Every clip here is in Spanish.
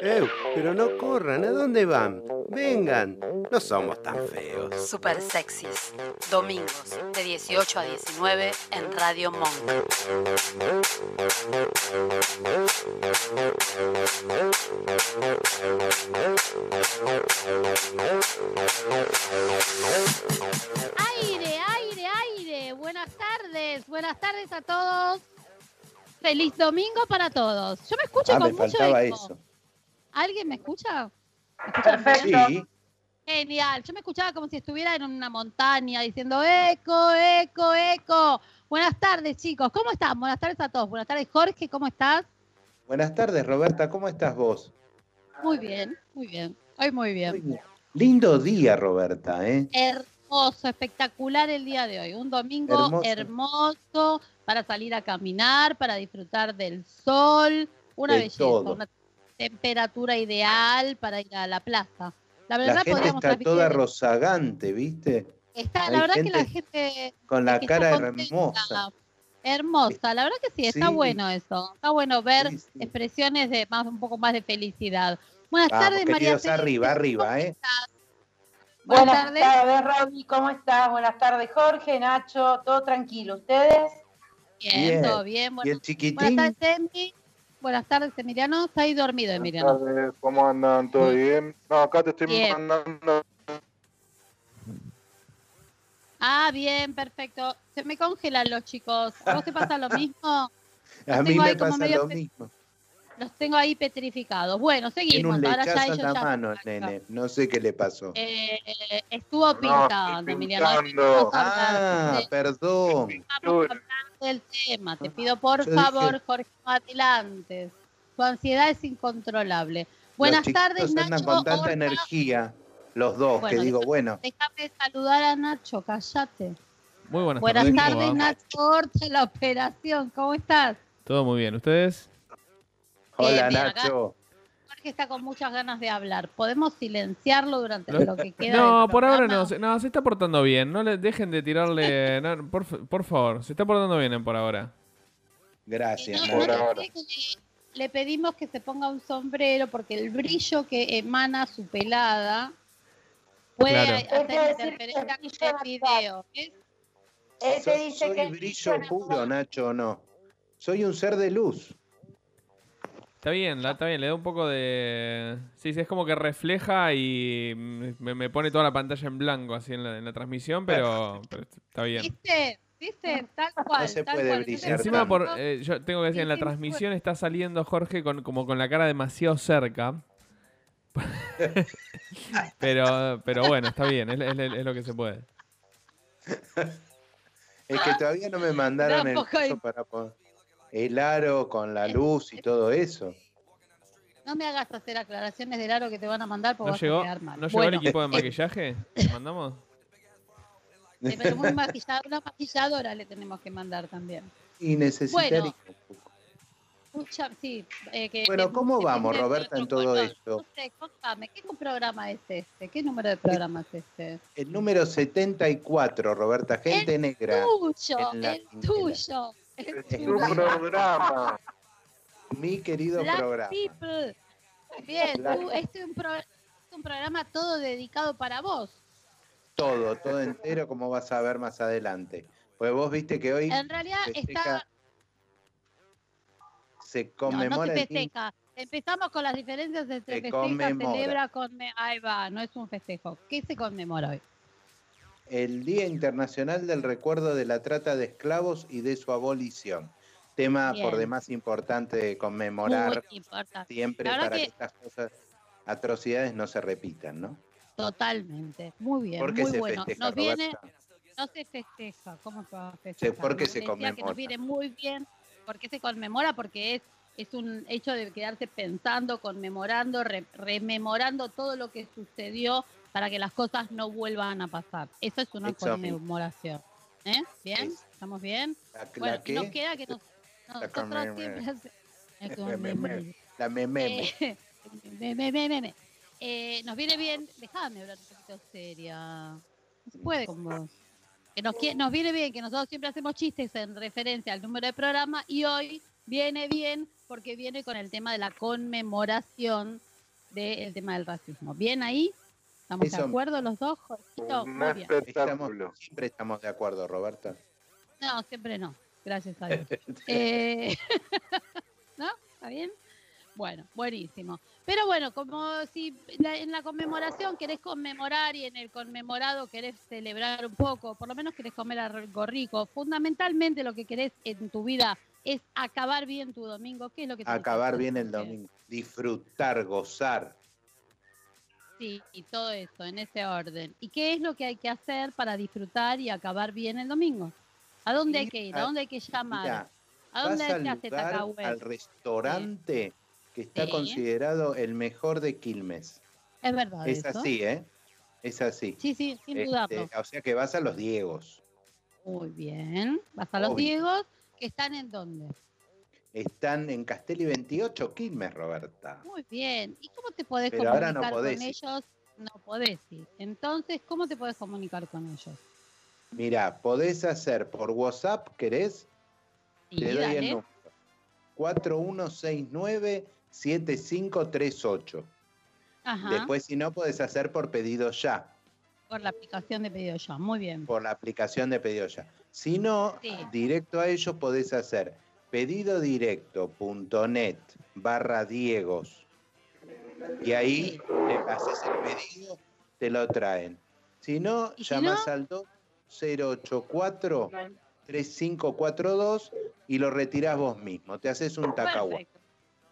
¡Eh! pero no corran, ¿a dónde van? Vengan, no somos tan feos. Super sexys. Domingos de 18 a 19 en Radio Monk. Aire, aire, aire. Buenas tardes, buenas tardes a todos. Feliz domingo para todos. Yo me escucho Ah, con me mucho faltaba eco. eso. ¿Alguien me escucha? ¿Me escuchan bien? Sí, Genial. Yo me escuchaba como si estuviera en una montaña diciendo eco, eco, eco. Buenas tardes, chicos. ¿Cómo están? Buenas tardes a todos. Buenas tardes, Jorge. ¿Cómo estás? buenas tardes, Roberta, ¿cómo estás vos? Muy bien, muy bien. Hoy muy bien. Muy bien. Lindo día, Roberta, ¿eh? Hermoso, espectacular el día de hoy. Un domingo Hermoso. hermoso, para salir a caminar, para disfrutar del sol. Una De belleza, todo. una temperatura ideal para ir a la plaza. La La verdad gente podríamos está toda rozagante, ¿viste? Está, hay la verdad que la gente gente Con la cara hermosa. Hermosa, la verdad que sí, está Sí. bueno eso. Está bueno ver Sí, sí. expresiones de más un poco más de felicidad. Buenas Vamos, tardes, María Teresa. arriba, arriba, ¿eh? Buenas, Buenas tardes. tardes, Roby, ¿cómo estás? Buenas tardes, Jorge, Nacho, todo tranquilo. ¿Ustedes? Bien, Bien. todo bien. ¿Y el Bueno, buenas chiquitín? tardes, Emi. Buenas tardes, Emiliano. Está ahí dormido, Emiliano. Buenas tardes, ¿cómo andan? ¿Todo bien? No, acá te estoy Bien. mandando. Ah, bien, perfecto. Se me congelan los chicos. ¿A vos te pasa lo mismo? A mí tengo me ahí como pasa medio lo mismo. Los tengo ahí petrificados. Bueno, Tiene seguimos. un Ahora ya lechazo ellos la ya mano, nene. No sé qué le pasó. Eh, estuvo pintando, Emiliano. Ah, de- perdón. vamos a hablar del tema. Te pido por Yo dije- favor, Jorge, no adelantes. Tu ansiedad es incontrolable. Buenas Los tardes, andan Nacho. con tanta energía, los dos, Bueno, que digo, déjame- bueno, Déjame saludar a Nacho, callate. Muy buenas, Buenas tardes. Nacho Horta, la operación. ¿Cómo estás? Todo muy bien. ¿Ustedes? Hola Nacho. Jorge está con muchas ganas de hablar. ¿Podemos silenciarlo durante lo que queda? No, del por ahora no. Se, no, se está portando bien. No le dejen de tirarle. no, por, fa- por favor, se está portando bien por ahora. Gracias, No, te ahora. le, le pedimos que se ponga un sombrero porque el brillo que emana su pelada puede Claro. hacer Es decir, interferencia que con el video. ¿ves? Soy, dice soy que brillo puro. Nacho, ¿o no? Soy un ser de luz. Está bien, la- está bien. Le da un poco de. Sí, sí, es como que refleja y me, me pone toda la pantalla en blanco así en la, en la transmisión, pero, pero está bien. ¿Viste? ¿Viste? Tal cual. se tal puede cual. brillar Encima, tanto. por, eh, yo tengo que decir, en la transmisión está saliendo Jorge con, como con la cara demasiado cerca. pero, pero bueno, está bien, es, es- es lo que se puede. Es que todavía no me mandaron el, coso para pon- el aro con la luz y todo eso. No me hagas hacer aclaraciones del aro que te van a mandar porque ¿No vas llegó, a quedar mal. ¿no llegó bueno, el equipo de maquillaje? ¿Le mandamos? pero un maquillado- una maquilladora le tenemos que mandar también. Y necesitaría Bueno. Mucha, sí, eh, que- Bueno, ¿cómo que vamos, Roberta, en todo esto? No sé, contame, ¿qué programa es este? ¿Qué número de programa es este? El número 74, Roberta, gente negra. Tuyo, en la el tuyo. El Es Tu programa. Mi querido Black programa. People. Bien, Black- tú, este es un, pro- es un programa todo dedicado para vos. Todo, todo entero, como vas a ver más adelante. Pues vos viste que hoy En realidad festeja- está. se No, no conmemora se festeja. Empezamos con las diferencias entre Se festeja, conmemora. celebra, conme ahí va, no es un festejo. ¿Qué se conmemora hoy? El Día Internacional del Recuerdo de la Trata de Esclavos y de su abolición. Tema por demás importante de conmemorar importante. siempre para que... que- estas cosas, atrocidades no se repitan, ¿no? Totalmente. Muy bien, ¿Por qué muy se bueno. festeja, Nos viene, no se festeja, ¿cómo se va a festejar? ¿por qué Nos se decía Que conmemora? nos viene muy bien, ¿por qué se conmemora? Porque es, es un hecho de quedarse pensando, conmemorando, re- rememorando todo lo que sucedió para que las cosas no vuelvan a pasar. Eso es una conmemoración. ¿Eh? ¿Bien? Es- ¿Estamos bien? La, la Bueno, que- nos queda que nos, nosotros siempre hace- Me- me- me- la mememe. eh, me- me- me- me- me. eh, nos viene bien, déjame hablar un poquito seria. No se puede con vos. Que nos, nos viene bien que nosotros siempre hacemos chistes en referencia al número de programa y hoy viene bien porque viene con el tema de la conmemoración del tema del racismo. ¿Bien ahí? ¿Estamos de acuerdo los dos, Jorgito? Muy bien. Estamos, siempre estamos de acuerdo, Roberta. No, siempre no. Gracias a Dios. Eh, ¿No? ¿Está bien? Bueno, buenísimo. Pero bueno, como si la- en la conmemoración querés conmemorar y en el conmemorado querés celebrar un poco, por lo menos querés comer algo rico, fundamentalmente lo que querés en tu vida es acabar bien tu domingo. ¿Qué es lo que Acabar bien el domingo. Disfrutar, gozar. Sí, y todo eso, en ese orden. ¿Y qué es lo que hay que hacer para disfrutar y acabar bien el domingo? ¿A dónde hay que ir? a- ¿A dónde hay que llamar? Mira, ¿A vas dónde al se hace lugar, Tacahué? al restaurante que está Sí. considerado el mejor de Quilmes. Es verdad Es eso. así, ¿eh? Es así. Sí, sí, sin Este, dudarlo. o sea que vas a los Diegos. Muy bien. Vas a los Obvio. Diegos, que están en dónde. Están en Castelli 28, Quilmes, Roberta. Muy bien. ¿Y cómo te podés Pero ahora no comunicar podés con ir. ellos? No podés ir. Entonces, ¿cómo te podés comunicar con ellos? Mira, podés hacer por WhatsApp, ¿querés? Sí, Te doy el número. 4169-7538. Ajá. Después, si no, podés hacer por pedido ya, Por la aplicación de pedido ya. Muy bien. por la aplicación de pedido ya. Si no, Sí. directo a ellos podés hacer pedidodirecto.net barra Diegos. Y ahí le haces el pedido, te lo traen. Si no, ¿Y si llamas no? al 2084 3542 y lo retirás vos mismo. Te haces un. Perfecto.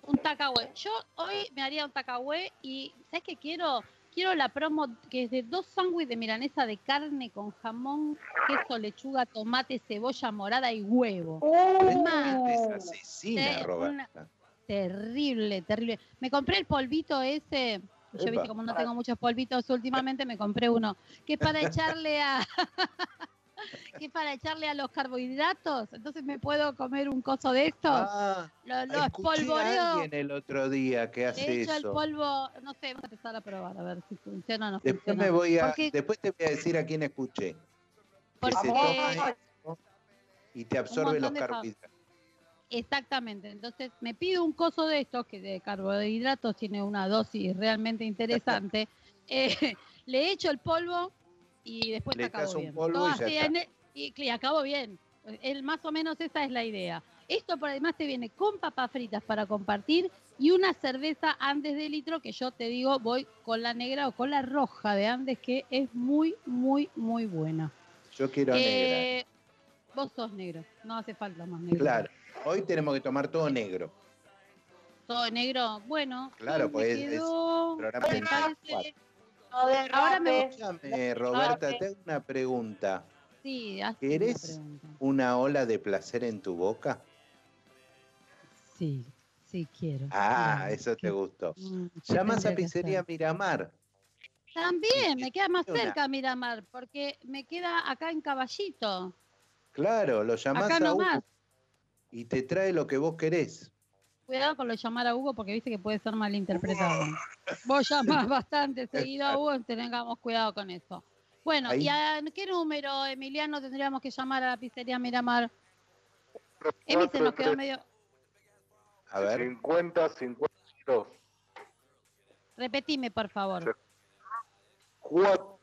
Un tacahué. Yo hoy me haría un tacahué y ¿sabes qué quiero? Quiero la promo que es de dos sándwiches de milanesa de carne con jamón, queso, lechuga, tomate, cebolla morada y huevo. Es asesina, Sí, Roberta. Terrible, terrible. Me compré el polvito ese. Yo Epa. viste como no tengo muchos polvitos últimamente, me compré uno que es para echarle a que es para echarle a los carbohidratos. Entonces me puedo comer un coso de estos. Ah, lo lo escuché a espolvoreo. alguien el otro día que Le hace echo el eso. polvo, no sé, vamos a empezar a probar a ver si funciona o no Después funciona. me voy a, Porque- después te voy a decir a quién escuché. Que Porque- se toma y te absorbe los de carbohidratos. Exactamente, entonces me pido un coso de estos que de carbohidratos tiene una dosis realmente interesante. eh, le echo el polvo y después Le acabo un bien. Todo y así está. en el- y, y acabo bien. El, más o menos esa es la idea. Esto por además te viene con papas fritas para compartir y una cerveza Andes de litro que yo te digo voy con la negra o con la roja de Andes que es muy, muy, muy buena. Yo quiero negra. Eh, vos sos negro, no hace falta más negro. Claro. Hoy tenemos que tomar todo negro. Todo negro, bueno. Claro, pues, es- programa me de parece- 24. No. Ahora me- Escúchame, Roberta, Ahora- te hago una pregunta. Sí, ¿Querés? una pregunta. ¿Una ola de placer en tu boca? Sí, sí quiero. Ah, eso te gustó. mm, ¿qué Llamas a Pizzería? Miramar. También, me queda más cerca Miramar, porque me queda acá en Caballito. Claro, lo llamás Acá a Hugo nomás. y te trae lo que vos querés. Cuidado con lo de llamar a Hugo porque viste que puede ser malinterpretado. Vos llamás bastante seguido a Hugo, tengamos cuidado con eso. Bueno, Ahí- ¿y a qué número, Emiliano, tendríamos que llamar a la pizzería Miramar? Emi se nos quedó medio... A ver, 50, 52. Repetime, por favor. 4.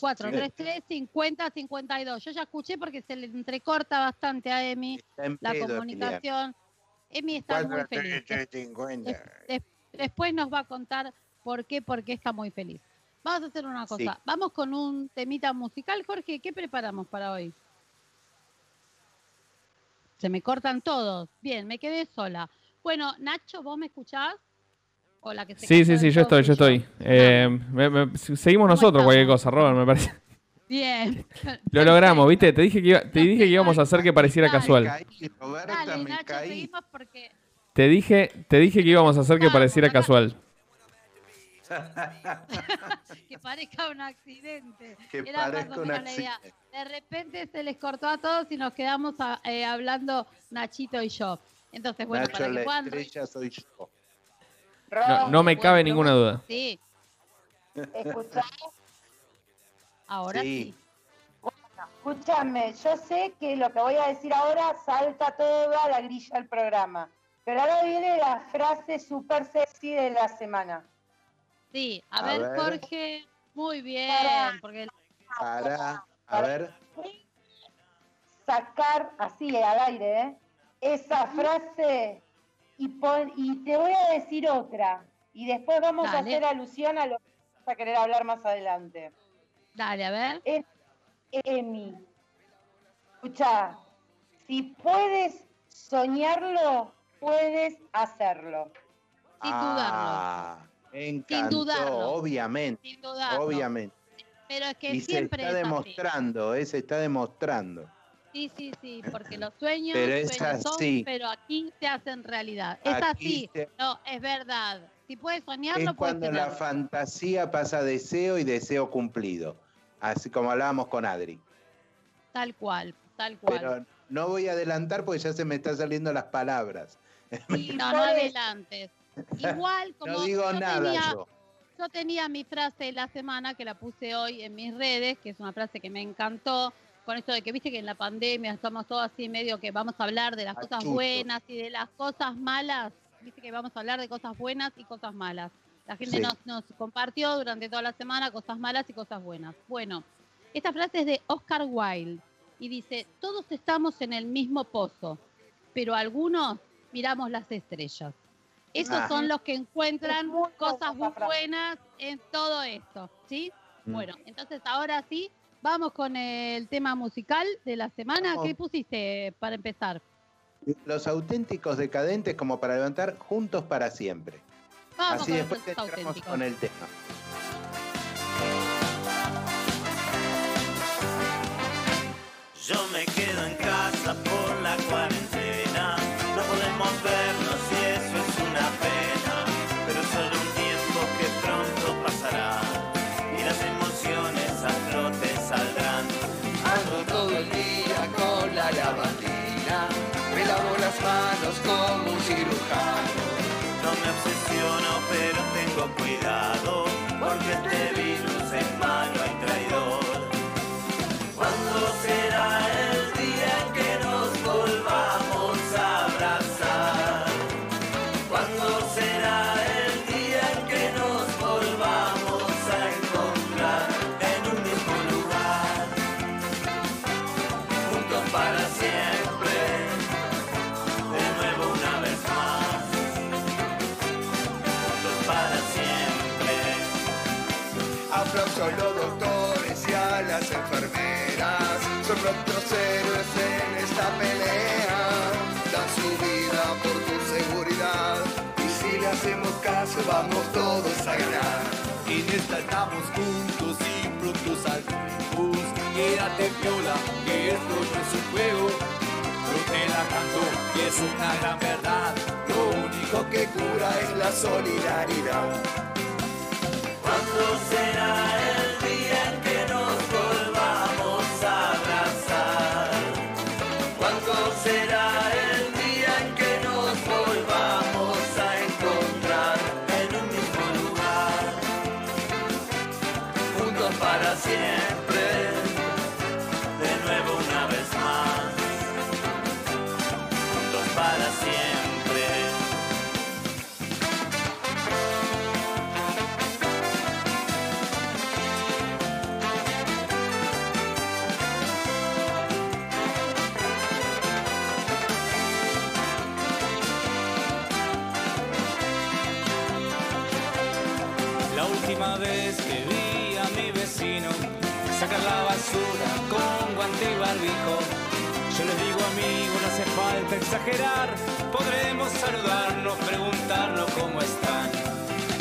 433 50 52. Yo ya escuché porque se le entrecorta bastante a Emi la pedo, comunicación. Emi está muy feliz. Des- des- después nos va a contar por qué, por qué está muy feliz. Vamos a hacer una Sí. cosa. Vamos con un temita musical. Jorge, ¿qué preparamos para hoy? Se me cortan todos. Bien, me quedé sola. Bueno, Nacho, ¿vos me escuchás? O la que se Sí, sí, sí, yo estoy, yo estoy. Eh, me- me- seguimos nosotros cualquier cosa, Robert, me parece. Bien. Lo logramos, ¿viste? Te dije que, iba- te dije que íbamos a hacer que pareciera casual. Dale, Nacho, seguimos porque Te dije, te dije que íbamos a hacer que pareciera casual. que parezca un accidente. Que Era parezca un la idea. accidente. De repente se les cortó a todos y nos quedamos a- eh, hablando Nachito y yo. Entonces, bueno, Nacho, para que la estrella soy yo. No, no me Bueno, cabe ninguna duda. Sí, Escuchá, ahora Sí. sí. escúchame, yo sé que lo que voy a decir ahora salta toda la grilla del programa. Pero ahora viene la frase súper sexy de la semana. Sí, a, A ver, ver. Jorge, muy bien, Pará. porque Para, a ver, Sacar así al aire, ¿eh? Esa frase y, pon- y te voy a decir otra. Y después vamos a hacer alusión a lo que vamos a querer hablar más adelante. dale, a ver. Es Emi. Escucha, si puedes soñarlo, puedes hacerlo. Sin dudarlo, Ah, encantó, dudarlo. obviamente, sin dudarlo. obviamente. Pero es que Y se siempre está es así. demostrando, eh, se está demostrando. Sí, sí, sí, porque los sueños, Pero es sueños son, pero aquí se hacen realidad. Es Aquí así, se- no, es verdad. Si puedes Es soñarlo, puedes cuando la fantasía pasa a deseo y deseo cumplido. Así como hablábamos con Adri. Tal cual, tal cual. Pero no voy a adelantar porque ya se me están saliendo las palabras. Sí, no, no Por eso- adelantes. Igual como No digo yo nada tenía, yo. yo tenía mi frase de la semana que la puse hoy en mis redes, que es una frase que me encantó, con esto de que viste que en la pandemia estamos todos así medio que vamos a hablar de las cosas buenas y de las cosas malas, viste que vamos a hablar de cosas buenas y cosas malas. La gente Sí. nos, nos compartió durante toda la semana cosas malas y cosas buenas. Bueno, esta frase es de Oscar Wilde y dice, todos estamos en el mismo pozo, pero algunos miramos las estrellas. Esos Ah. son los que encuentran cosas muy buenas en todo esto, ¿sí? Mm. Bueno, entonces ahora sí, vamos con el tema musical de la semana. Vamos. ¿Qué pusiste para empezar? Los auténticos decadentes como para levantar juntos para siempre. Vamos Así con después entramos auténticos. con el tema. Yo me quedo en casa por la cuarentena. No podemos vernos manos como un cirujano. No me obsesiono, pero tengo cuidado. Porque este virus es malo y hacemos caso vamos todos a ganar. En esta estamos juntos y pronto saldremos. Quédate piola, que esto no es un juego. Yo te la canto y es una gran verdad. Lo único que cura es la solidaridad. ¿Cuándo será el exagerar. Podremos saludarnos, preguntarnos cómo están.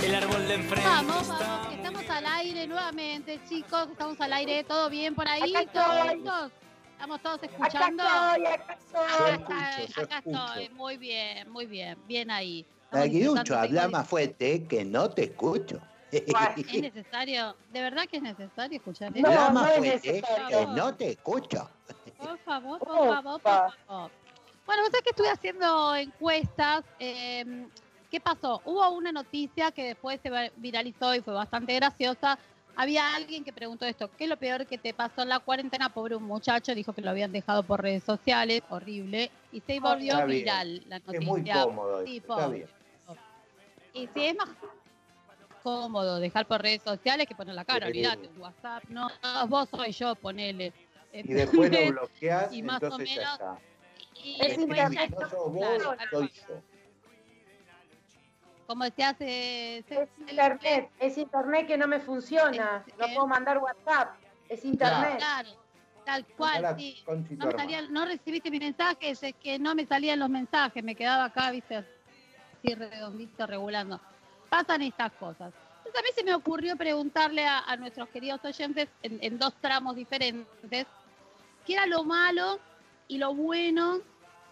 El árbol de enfrente Vamos, vamos, estamos al aire nuevamente, chicos. Estamos al aire, ¿todo bien por ahí? Acá ¿Todos estoy. juntos? ¿Estamos todos Acá escuchando? estoy, acá Yo estoy. escucho, yo acá escucho. estoy, muy bien, muy bien, bien ahí. Aguilucho, habla más fuerte que no te escucho. ¿Es necesario? ¿De verdad que es necesario escuchar eso? No, habla no más es fuerte que no te escucho. Por favor, por favor, por favor. Bueno, vos sabés que estuve haciendo encuestas. eh, ¿qué pasó? Hubo una noticia que después se viralizó y fue bastante graciosa. Había alguien que preguntó esto, ¿qué es lo peor que te pasó en la cuarentena? Pobre un muchacho, dijo que lo habían dejado por redes sociales, horrible, y se volvió Está bien. viral la noticia. Es muy cómodo. Sí, está bien. Y si es más cómodo dejar por redes sociales que poner la cara, olvídate, WhatsApp, no, vos soy yo, ponele. Y después lo bloqueas, Y más o ya menos- está. Y Es internet. no sos vos, Claro, soy yo. como se hace Es internet, es internet que no me funciona. Es- No puedo mandar WhatsApp. Es internet. Claro, tal cual, sí. No, me salían- no recibiste mis mensajes, es que no me salían los mensajes, me quedaba acá, viste, así redondito, regulando. Pasan estas cosas. Entonces a mí se me ocurrió preguntarle a, a nuestros queridos oyentes en, en dos tramos diferentes qué era lo malo y lo bueno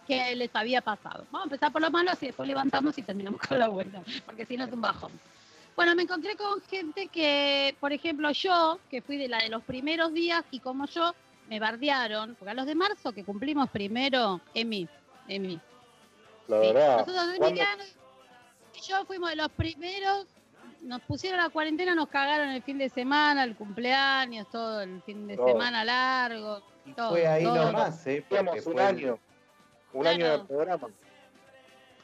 que les había pasado. Vamos a empezar por lo malo, así después levantamos y terminamos con la buena, porque si no es un bajón. Bueno, me encontré con gente que, por ejemplo, yo, que fui de la de los primeros días y como yo, me bardearon, porque a los de marzo que cumplimos primero, Emi, Emi. La Sí. verdad. Nosotros Emiliano y yo fuimos de los primeros, nos pusieron la cuarentena, nos cagaron el fin de semana, el cumpleaños, todo el fin de Todo. semana largo. Y todo, fue ahí todo. nomás, ¿eh? Porque un año. Un año de programa.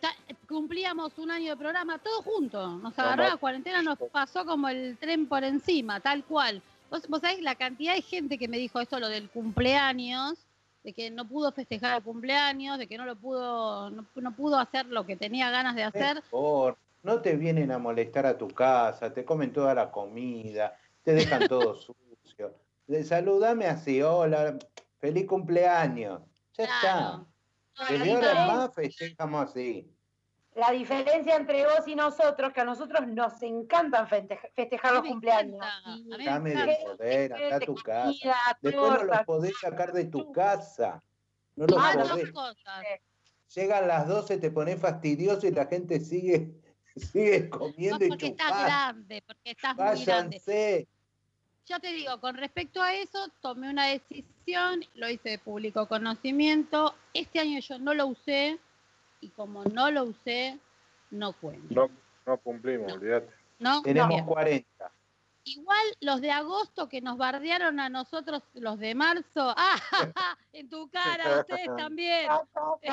Ya cumplíamos un año de programa, todos juntos. Nos No, agarró la cuarentena, nos pasó como el tren por encima, tal cual. Vos, vos sabés la cantidad de gente que me dijo esto, lo del cumpleaños, de que no pudo festejar el cumpleaños, de que no lo pudo, no, no pudo hacer lo que tenía ganas de hacer. Mejor, no te vienen a molestar a tu casa, te comen toda la comida, te dejan todo sucio. Saludame así, hola, feliz cumpleaños. Ya Claro. está. Desde ahora en más festejamos así. La diferencia entre vos y nosotros, que a nosotros nos encantan festeja- festejar los me cumpleaños. me Dame de poder, acá a tu casa. Comida, Después no los podés sacar de tu casa. No los Ah, podés. Llegan las 12, te pones fastidioso y la gente sigue, sigue No, comiendo y porque estás grande, porque estás muy grande. Váyanse. Yo te digo, con respecto a eso, tomé una decisión, lo hice de público conocimiento. Este año yo no lo usé y como no lo usé, no cuento. No, no cumplimos, No. olvídate. ¿no? Tenemos Bien. 40. Igual los de agosto que nos bardearon a nosotros, los de marzo, ¡ah! ja, ja! en tu cara, ustedes también.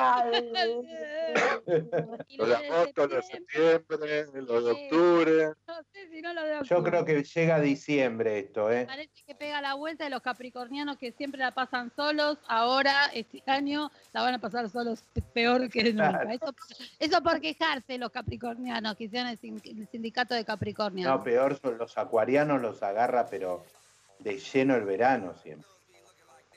Los de agosto, los de septiembre, los de octubre. no sé si no los de Yo octubre. creo que llega a diciembre esto, ¿eh? Parece que pega la vuelta de los capricornianos que siempre la pasan solos. Ahora, este año, la van a pasar solos peor que nunca. Claro. Eso, eso por quejarse los capricornianos que hicieron el sindicato de Capricornio. No, peor son los acuarianos, los agarra, pero de lleno el verano siempre.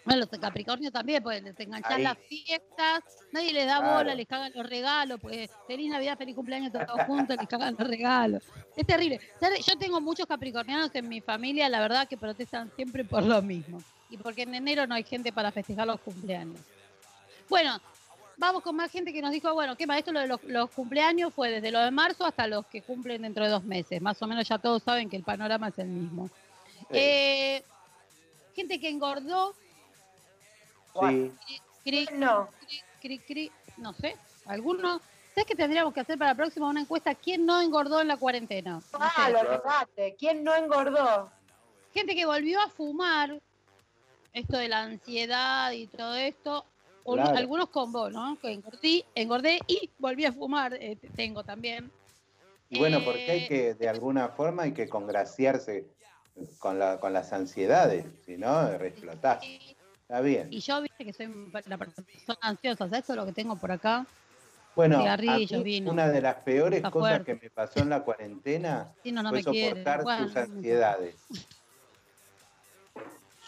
Bueno, los de Capricornio también, pues les enganchan las fiestas, nadie les da Claro. bola, les cagan los regalos, pues feliz Navidad, feliz cumpleaños todos juntos, les cagan los regalos. Es terrible. Yo tengo muchos capricornianos en mi familia, la verdad que protestan siempre por lo mismo. Y porque en enero no hay gente para festejar los cumpleaños. Bueno, vamos con más gente que nos dijo, bueno, ¿qué más? Esto lo de los, los cumpleaños fue desde lo de marzo hasta los que cumplen dentro de dos meses. Más o menos ya todos saben que el panorama es el mismo. Eh, gente que engordó, Sí. cri, No, cri, cri, no sé, algunos. ¿Sabes qué tendríamos que hacer para la próxima una encuesta? ¿Quién no engordó en la cuarentena? No sé. ah, lo olvidate. ¿Quién no engordó? Gente que volvió a fumar, esto de la ansiedad y todo esto, o- Claro. algunos con vos, ¿no? Que engordé, engordé y volví a fumar, eh, tengo también. Y bueno, porque hay Eh, que, de alguna forma, hay que congraciarse con, la, con las ansiedades, si no, explotás. y, Está bien. y yo, viste que soy la persona ansiosa, ¿sabes? Lo que tengo por acá. Bueno, a cigarrillos, mí vino. una de las peores cosas que me pasó en la cuarentena no, no fue quiere. soportar Bueno, tus ansiedades.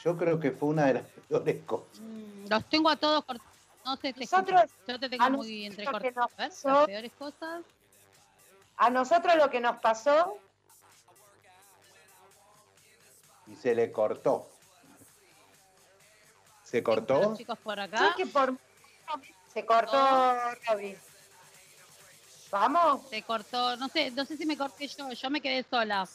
Yo creo que fue una de las peores cosas. Mm, Los tengo a todos cortados. No sé, te Nosotros- yo te tengo a muy nosotros lo que entrecortado. nos A ver, pasó- las peores cosas. A nosotros lo que nos pasó, Y se le cortó. ¿Se Los cortó? chicos por acá. que por se cortó Robbie. Vamos. Se cortó, no sé, no sé si me corté yo, yo me quedé sola.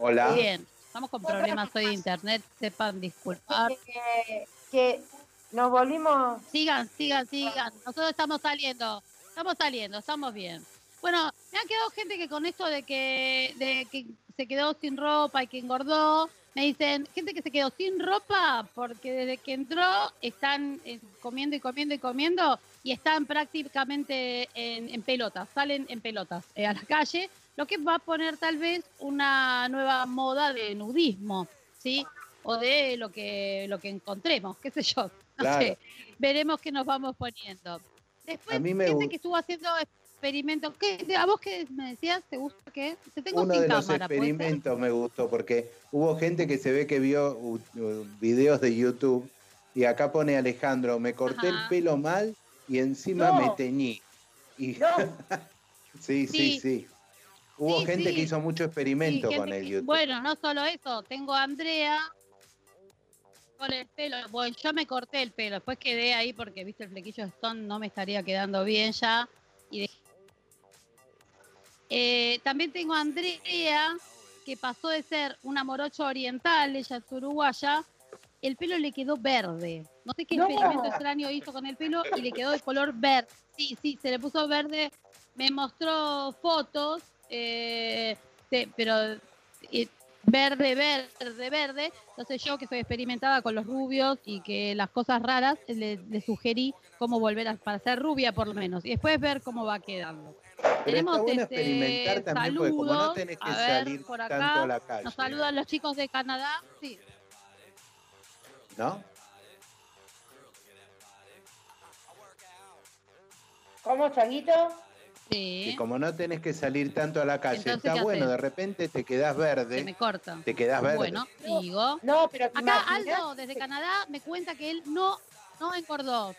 Hola. Bien, estamos con problemas hoy de internet, sepan disculpar. Que, que nos volvimos. Sigan, sigan, sigan. Nosotros estamos saliendo, estamos saliendo, estamos bien. Bueno, Me ha quedado gente que con esto de que, de que se quedó sin ropa y que engordó, me dicen, gente que se quedó sin ropa porque desde que entró están eh, comiendo y comiendo y comiendo y están prácticamente en, en pelotas, salen en pelotas eh, a la calle, lo que va a poner tal vez una nueva moda de nudismo, ¿sí? O de lo que, lo que encontremos, qué sé yo. No Claro. sé. Veremos qué nos vamos poniendo. Después, A mí me gente que estuvo haciendo experimentos. ¿Qué, ¿A vos qué me decías? ¿Te gusta qué? Te tengo Uno sin de los experimentos me gustó porque hubo gente que se ve que vio uh, uh, videos de YouTube y acá pone Alejandro, me corté el pelo mal y encima No. me teñí. Y, No, sí, sí, Sí. sí. Hubo Sí, gente sí. que hizo mucho experimento con el que- YouTube. Bueno, no solo eso, tengo a Andrea con el pelo. Bueno, yo me corté el pelo, después quedé ahí porque, viste, el flequillo de Stone no me estaría quedando bien ya. Y dejé- Eh, también tengo a Andrea, que pasó de ser una morocha oriental, ella es uruguaya, el pelo le quedó verde. No sé qué No. experimento extraño hizo con el pelo y le quedó de color verde. Sí, sí, se le puso verde. Me mostró fotos, eh, de- pero eh, verde, verde, verde. Entonces yo que soy experimentada con los rubios y que las cosas raras, le, le sugerí cómo volver a para ser rubia por lo menos. Y después ver cómo va quedando. Pero Tenemos está bueno este, experimentar también porque como no saludos. tenés que A ver, salir por tanto acá a la calle, Nos saludan los chicos de Canadá. Sí, ¿no? ¿cómo, Changuito? Sí. Que como no tenés que salir tanto a la calle, Entonces, está ¿qué bueno, haces? de repente te quedás Se verde, me corta. te quedás verde. Bueno, digo. No, pero ¿te Acá imaginas? Aldo, desde Canadá, me cuenta que él no, no engordó.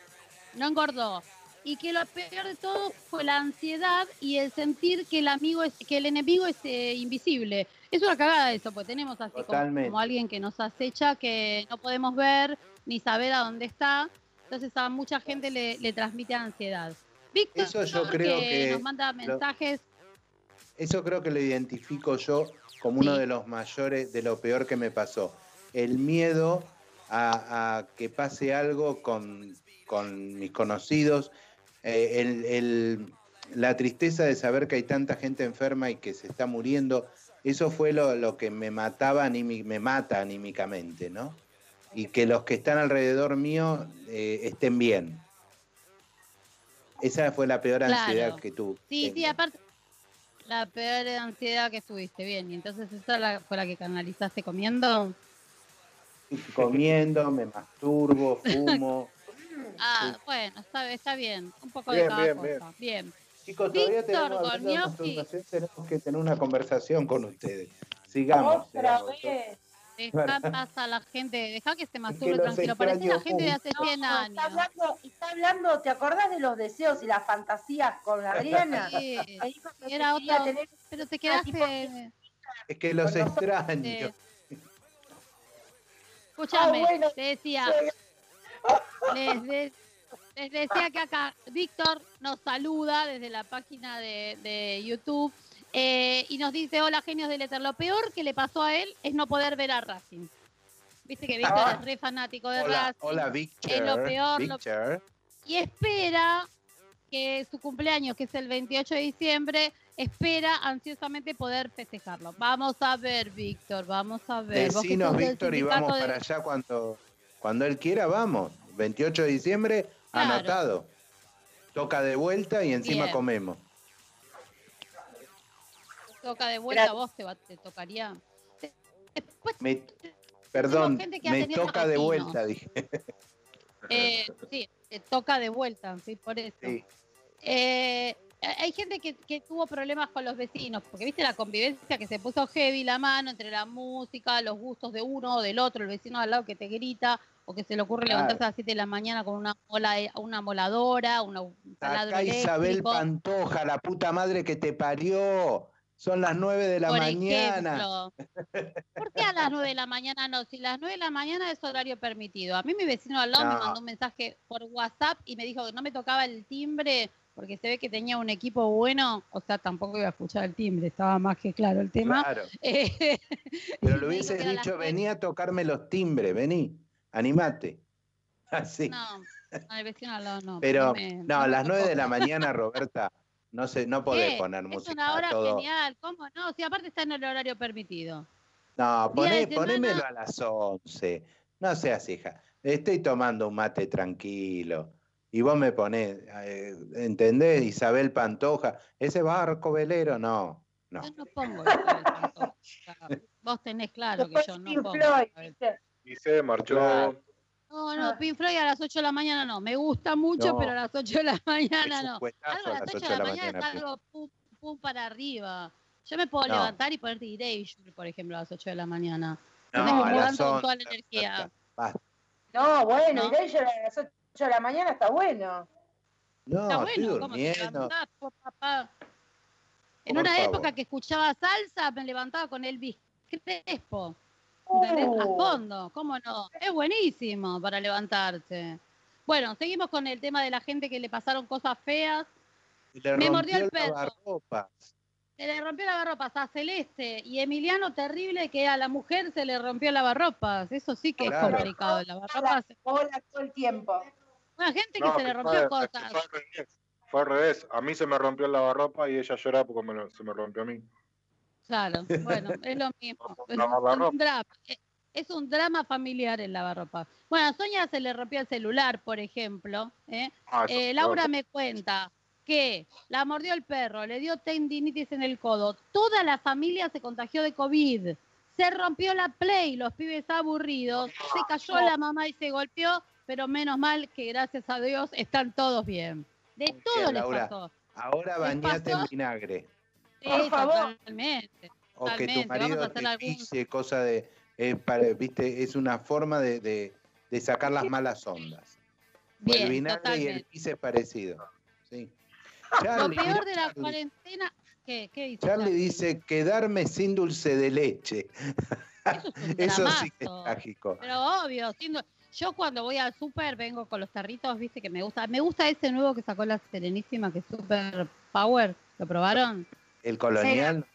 No engordó. Y que lo peor de todo fue la ansiedad y el sentir que el amigo es, que el enemigo es eh, invisible. Es una cagada eso, porque tenemos así como, como alguien que nos acecha, que no podemos ver ni saber a dónde está. Entonces a mucha gente le, le transmite ansiedad. Víctor, Eso yo creo que nos manda mensajes. Eso creo que lo identifico yo como uno de los mayores, de lo peor que me pasó. El miedo a, a que pase algo con, con mis conocidos, eh, el- el- la tristeza de saber que hay tanta gente enferma y que se está muriendo, eso fue lo, lo que me mataba, me mata anímicamente, ¿no? Y que los que están alrededor mío eh, estén bien. Esa fue la peor Claro. ansiedad que tuve. Sí, sí, aparte, la peor ansiedad que estuviste, bien. Y entonces esa la- fue la que canalizaste comiendo. comiendo, me masturbo, fumo. Ah, bueno, está, está bien. Un poco Bien, de cada bien, cosa. Bien. Chicos, todavía Víctor tenemos, masturbación, tenemos que tener una conversación con ustedes. Sigamos. Otra sigamos. vez. Deja a la gente, deja que se masturbe los tranquilo. Parece la gente de hace No, 100 Está años. hablando, está hablando, ¿te acordás de los deseos y las fantasías con Adriana? Sí, que era tener pero te quedaste. Es que los extraño. eh, Escúchame, Ah, bueno. te decía, les, de- les decía que acá Víctor nos saluda desde la página de, de YouTube eh, y nos dice, hola genios del éter, lo peor que le pasó a él es no poder ver a Racing. Viste que Víctor Ah. es re fanático de Hola, Racing hola, Víctor. es lo peor, lo- y espera que su cumpleaños, que es el 28 de diciembre, espera ansiosamente poder festejarlo. Vamos a ver, Víctor, vamos a ver. Decinos, Víctor, y vamos de- para allá cuando, cuando él quiera, vamos. 28 de diciembre, Claro. anotado. Toca de vuelta y encima Bien. comemos. Toca de vuelta, Gracias. vos te, va- te tocaría. Después, Me- perdón, me toca de vuelta, dije. eh, sí, te toca de vuelta, sí, por eso. Sí. Eh, hay gente que, que tuvo problemas con los vecinos, porque viste la convivencia que se puso heavy la mano entre la música, los gustos de uno o del otro, el vecino al lado que te grita, o que se le ocurre Claro. levantarse a las 7 de la mañana con una mola, una moladora, una, un taladro Acá Isabel. Pantoja, la puta madre que te parió. Son las 9 de la por mañana. ejemplo. ¿Por qué a las 9 de la mañana no? Si las 9 de la mañana es horario permitido. A mí mi vecino al lado me No. mandó un mensaje por WhatsApp y me dijo que no me tocaba el timbre porque se ve que tenía un equipo bueno. O sea, tampoco iba a escuchar el timbre, estaba más que claro el tema. Claro. Eh, Pero era las dicho, vení a tocarme los timbres, vení, animate. Así. No, no, el vecino al lado no. Pero, me- no, a las tocó. 9 de la mañana, Roberta, No sé, no podés ¿Qué? poner Es música una hora todo. genial, ¿cómo no? Si aparte está en el horario permitido. No, poné, ponémelo a las 11. No seas hija. Estoy tomando un mate tranquilo. Y vos me ponés, eh, ¿entendés? Isabel Pantoja. Ese barco velero, no. No. Yo no pongo Isabel Pantoja. Vos tenés claro que yo no pongo. Y se marchó. Claro. No, no, Pink Floyd a las 8 de la mañana no. Me gusta mucho, No. pero a las 8 de la mañana no. Algo a las 8 de la mañana es algo pum, pum para arriba. Yo me puedo No. levantar y ponerte Erasure, por ejemplo, a las 8 de la mañana. No, a las levanto con toda la 11, energía. basta. No, bueno, ¿No? ellos a las 8 de la mañana está bueno. No, Está estoy bueno, ¿cómo te papá? En Por una favor. época que escuchaba salsa, me levantaba con Elvis Crespo. A Uh. fondo, ¿cómo no? Es buenísimo para levantarse. Bueno, seguimos con el tema de la gente que le pasaron cosas feas. Le Me mordió el perro. Se le rompió la lavarropas a Celeste y Emiliano terrible que a la mujer se le rompió lavarropas. Eso sí que Claro. es complicado. Lavarropas. Bola todo el tiempo. Una gente que No, se le rompió fue- cosas. Fue al revés. Fue al revés. A mí se me rompió el lavarropa y ella lloraba porque me lo- se me rompió a mí. Claro, bueno, es lo mismo. Es un, drama. Es- Es un drama familiar el lavarropa. Bueno, a Sonia se le rompió el celular, por ejemplo. ¿eh? Ah, eso Eh, Laura me cuenta que la mordió el perro, le dio tendinitis en el codo. Toda la familia se contagió de COVID. Se rompió la play, los pibes aburridos. Se cayó la mamá y se golpeó, pero menos mal que gracias a Dios están todos bien. De todo les Laura. pasó. Ahora ¿Les bañate en vinagre. Sí, Por favor. totalmente. O que tu vamos a marido hacer te algún- pise, cosa de. eh, para- ¿Viste? Es una forma de, de- de sacar las malas ondas. El vinagre y el totalmente. pis es parecido. Sí. Lo Charlie, peor mira, de la Charlie. cuarentena. ¿Qué, qué dice? Charlie Charlie? dice quedarme sin dulce de leche. Eso es Eso sí que es trágico. Pero obvio, siendo- yo cuando voy al súper vengo con los tarritos, viste que me gusta. Me gusta ese nuevo que sacó la Serenísima, que es Super Power. ¿Lo probaron? El colonial.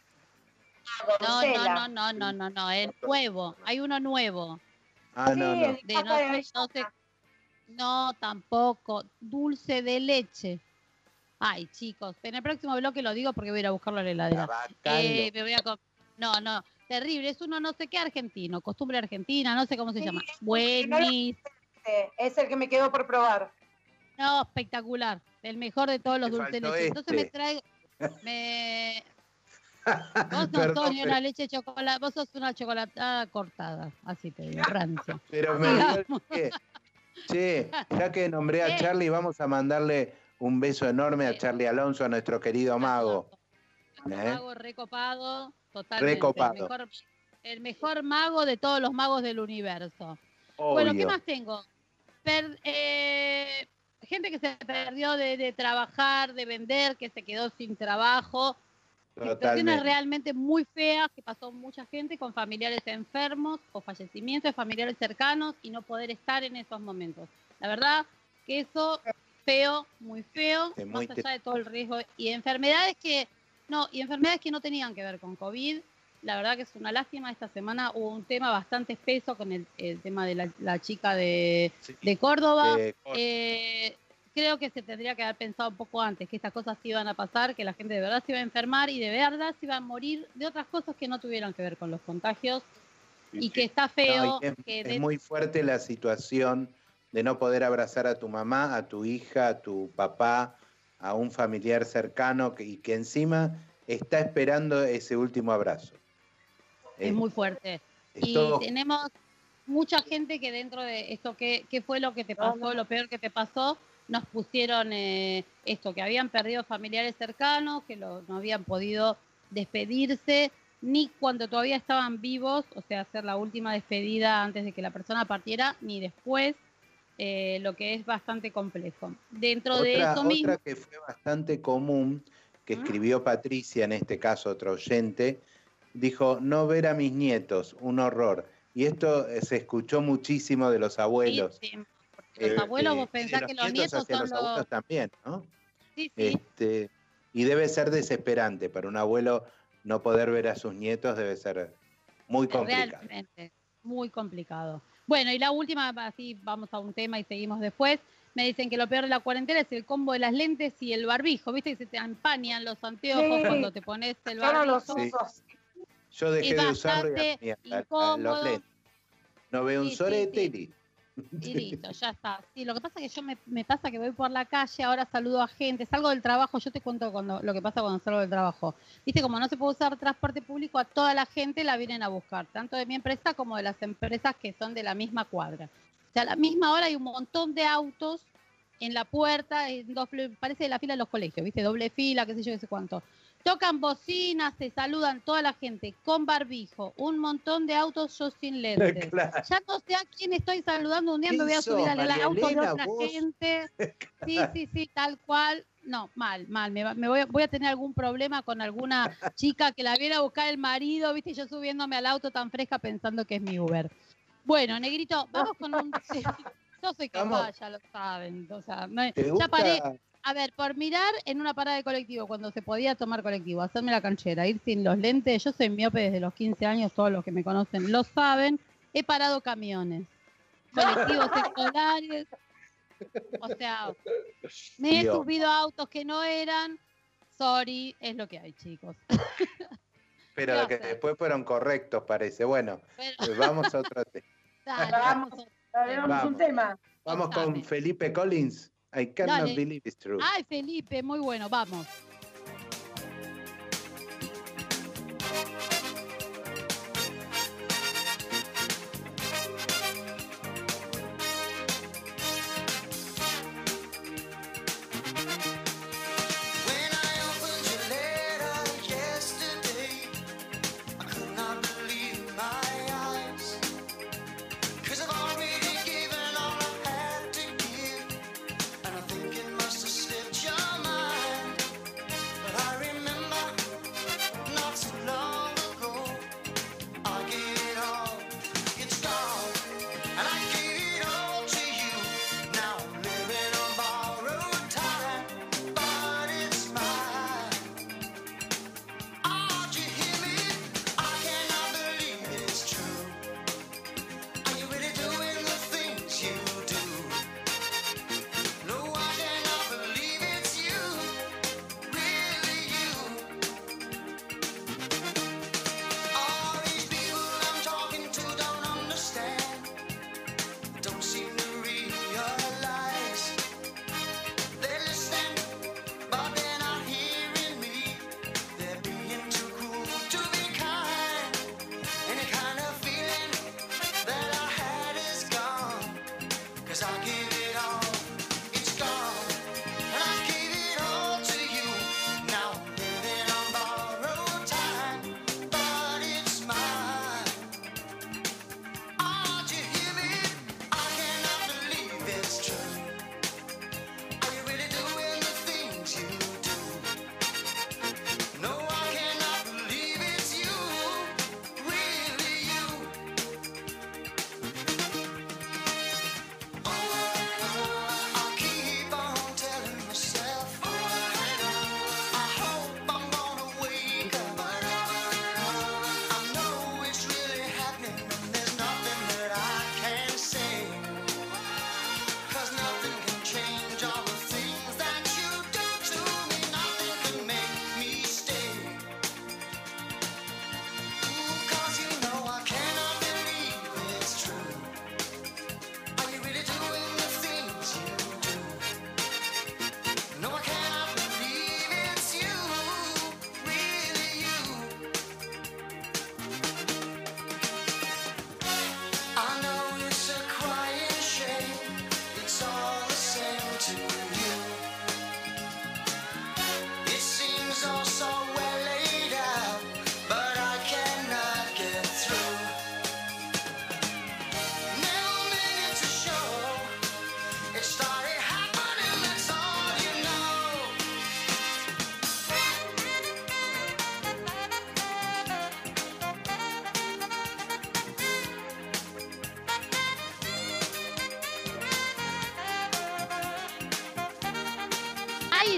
No, Marcela. no, no, no, no, no, no, el nuevo. Hay uno nuevo. Ah, no, no. De no, no no, tampoco. Dulce de leche. Ay, chicos, en el próximo bloque lo digo porque voy a ir a buscarlo a la heladera. Eh, me voy a com- no, no, terrible. Es uno no sé qué argentino, costumbre argentina, no sé cómo se Sí, llama. no Buenísimo. Es el que me quedó por probar. No, espectacular. El mejor de todos los dulces de. Entonces me este. traigo. Me... Vos no Perdón, sos ni una leche de chocolate, vos sos una chocolatada cortada. Así te digo, rancia. Pero me dio pie. Che, ya que nombré a ¿Qué? Charlie, vamos a mandarle un beso enorme a. Charlie Alonso, a nuestro querido mago. Un ¿Eh? mago recopado, totalmente. Recopado. El mejor, el mejor mago de todos los magos del universo. Bueno, ¿qué más tengo? Per- eh, gente que se perdió de, de trabajar, de vender, que se quedó sin trabajo. Situaciones Totalmente. realmente muy feas que pasó mucha gente con familiares enfermos o fallecimientos de familiares cercanos y no poder estar en esos momentos. La verdad que eso feo, muy feo, Es más allá de todo el riesgo y enfermedades que no y enfermedades que no tenían que ver con COVID. La verdad que es una lástima. Esta semana hubo un tema bastante espeso con el, el tema de la, la chica de, Sí. de Córdoba. Eh, Eh, creo que se tendría que haber pensado un poco antes que estas cosas iban a pasar, que la gente de verdad se iba a enfermar y de verdad se iba a morir de otras cosas que no tuvieran que ver con los contagios y que está feo. no, es, que es muy fuerte la situación de no poder abrazar a tu mamá, a tu hija, a tu papá, a un familiar cercano que, y que encima está esperando ese último abrazo. Es Eh, muy fuerte. es y todo- tenemos mucha gente que dentro de esto, ¿qué, qué fue lo que te pasó, lo peor que te pasó? Nos pusieron eh, esto, que habían perdido familiares cercanos, que lo- no habían podido despedirse, ni cuando todavía estaban vivos, o sea, hacer la última despedida antes de que la persona partiera, ni después, eh, lo que es bastante complejo. Dentro de otra, eso mismo... otra que fue bastante común, que ¿Mm? escribió Patricia, en este caso otro oyente, dijo, no ver a mis nietos, un horror. Y esto eh, se escuchó muchísimo de los abuelos. Sí, sí, porque los Eh, abuelos, eh, vos de pensás que los nietos nietos son los abuelos los... también, ¿no? Sí, sí. Este, y debe ser desesperante para un abuelo no poder ver a sus nietos, debe ser muy complicado. Realmente, muy complicado. Bueno, y la última, así vamos a un tema y seguimos después. me dicen que lo peor de la cuarentena es el combo de las lentes y el barbijo, viste que se te empañan los anteojos Sí. cuando te pones el Yo no los barbijo. Sí. Yo dejé de a los lentes. No veo un Sí, sí, sorete sí. y listo. Y listo, ya está. Sí, lo que pasa es que yo me, me pasa que voy por la calle, ahora saludo a gente, salgo del trabajo, yo te cuento cuando, lo que pasa cuando salgo del trabajo. Viste, como no se puede usar transporte público, a toda la gente la vienen a buscar, tanto de mi empresa como de las empresas que son de la misma cuadra. O sea, a la misma hora hay un montón de autos en la puerta, en doble- parece la fila de los colegios, ¿viste? Doble fila, qué sé yo, qué sé cuánto. Tocan bocinas, se saludan toda la gente con barbijo, un montón de autos yo sin lentes. Claro. Ya no sé a quién estoy saludando un día, me ¿Quién voy a subir al auto de otra vos? gente. Sí, sí, sí, tal cual. No, mal, mal. Me, me voy, a, voy a tener algún problema con alguna chica que la viene a buscar el marido, viste, yo subiéndome al auto tan fresca pensando que es mi Uber. Bueno, Negrito, vamos con un... yo soy ya lo saben. O sea, ¿Te ya paré. A ver, por mirar en una parada de colectivo, cuando se podía tomar colectivo, hacerme la canchera, ir sin los lentes, yo soy miope desde los 15 años, todos los que me conocen lo saben, he parado camiones, colectivos escolares, o sea, me he Dios. subido a autos que no eran, sorry, es lo que hay, chicos. Pero ¿Qué va a que hacer? después fueron correctos, parece. Bueno, Pero, eh, vamos a otro tema. dale, Vamos. un tema. Vamos con. Felipe Collins. I cannot Dale. believe it's true. Ay, Felipe, muy bueno, vamos.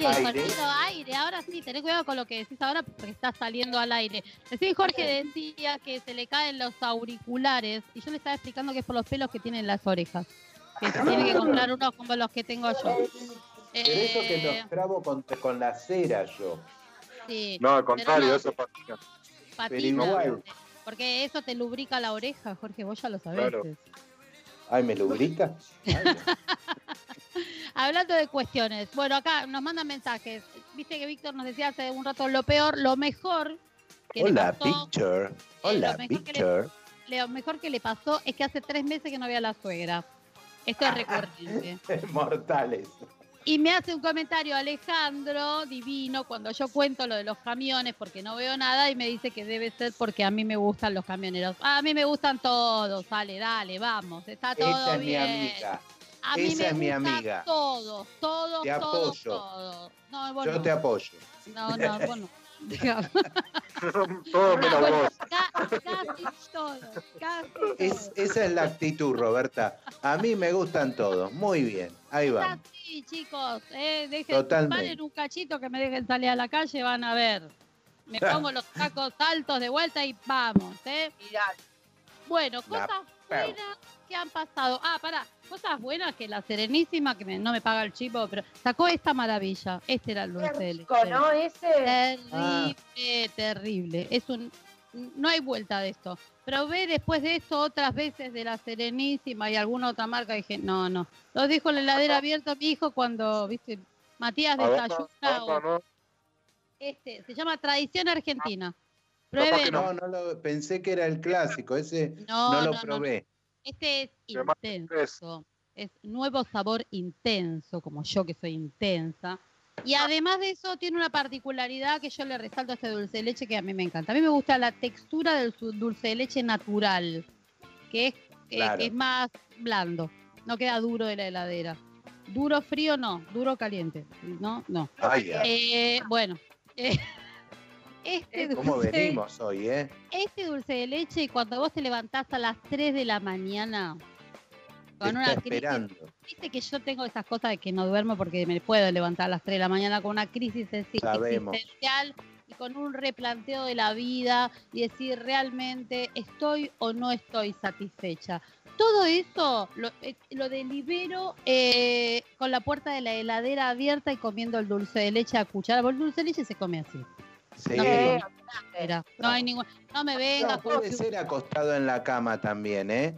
Aire, Aire. Ahora sí, tenés cuidado con lo que decís ahora porque está saliendo al aire. Recién Jorge decía que se le caen los auriculares y yo le estaba explicando que es por los pelos que tienen las orejas. Que se tiene que comprar unos como los que tengo yo. Pero eso que Eh, los trabo con, con la cera yo. sí, No, al contrario, no, eso patina. patina, igual. Porque eso te lubrica la oreja, Jorge, vos ya lo sabés. Claro. Ay, ¿me lubrica? Ay, Hablando de cuestiones, bueno, acá nos mandan mensajes. Viste que Víctor nos decía hace un rato lo peor, lo mejor que le Hola, pasó, Picture. Hola, lo mejor que le- Picture. lo mejor que le pasó es que hace tres meses que no había la suegra. Esto es recurrente. Mortales. Y me hace un comentario Alejandro, divino, cuando yo cuento lo de los camiones porque no veo nada y me dice que debe ser porque a mí me gustan los camioneros. A mí me gustan todos, dale, dale, vamos, está todo Esa es mi bien. amiga. A mí Esa me es mi gustan amiga. Todos, todos, Te todos, apoyo. No, Yo no. te apoyo. No, no, vos no. Deja- Todo menos vos. Ca- Casi todos, casi todos. Es, esa es la actitud, Roberta. A mí me gustan todos. Muy bien. Ahí vamos. Sí, chicos, eh, dejen, Totalmente. paren un cachito que me dejen salir a la calle, van a ver. Me pongo los tacos altos de vuelta y vamos, ¿eh? Bueno, cosas buenas que han pasado. Ah, pará, cosas buenas que la Serenísima, que me- no me paga el chivo, pero sacó esta maravilla. Este era el dulce de leche. Rico, ¿no? Ese. Terrible, terrible. Es un, no hay vuelta de esto. Probé después de esto otras veces de la Serenísima y alguna otra marca. Dije, no, no. Lo dijo en la heladera abierta mi hijo cuando, viste, Matías ¿A desayuna. a dónde o- no? este, se llama Tradición Argentina. Que Prueben. No, no lo, pensé que era el clásico. Ese No, no, no, lo no, probé. Este es intenso. Es nuevo sabor intenso, como yo que soy intensa. Y además de eso, tiene una particularidad que yo le resalto a este dulce de leche que a mí me encanta. A mí me gusta la textura del dulce de leche natural, que es, Claro. que es más blando. No queda duro de la heladera. Duro frío no, duro caliente. No, no. Eh, bueno, eh, este ¿cómo dulce- venimos hoy, eh? este dulce de leche, cuando vos te levantás a las 3 de la mañana, con una está crisis, esperando. viste que yo tengo esas cosas de que no duermo porque me puedo levantar a las 3 de la mañana con una crisis existencial y con un replanteo de la vida y decir realmente estoy o no estoy satisfecha. Todo eso lo, eh, lo delibero eh, con la puerta de la heladera abierta y comiendo el dulce de leche a cuchara. Porque el dulce de leche se come así. Sí. No, Eh, Era. No hay ningún. No me venga No, puede ser acostado en la cama también, ¿eh?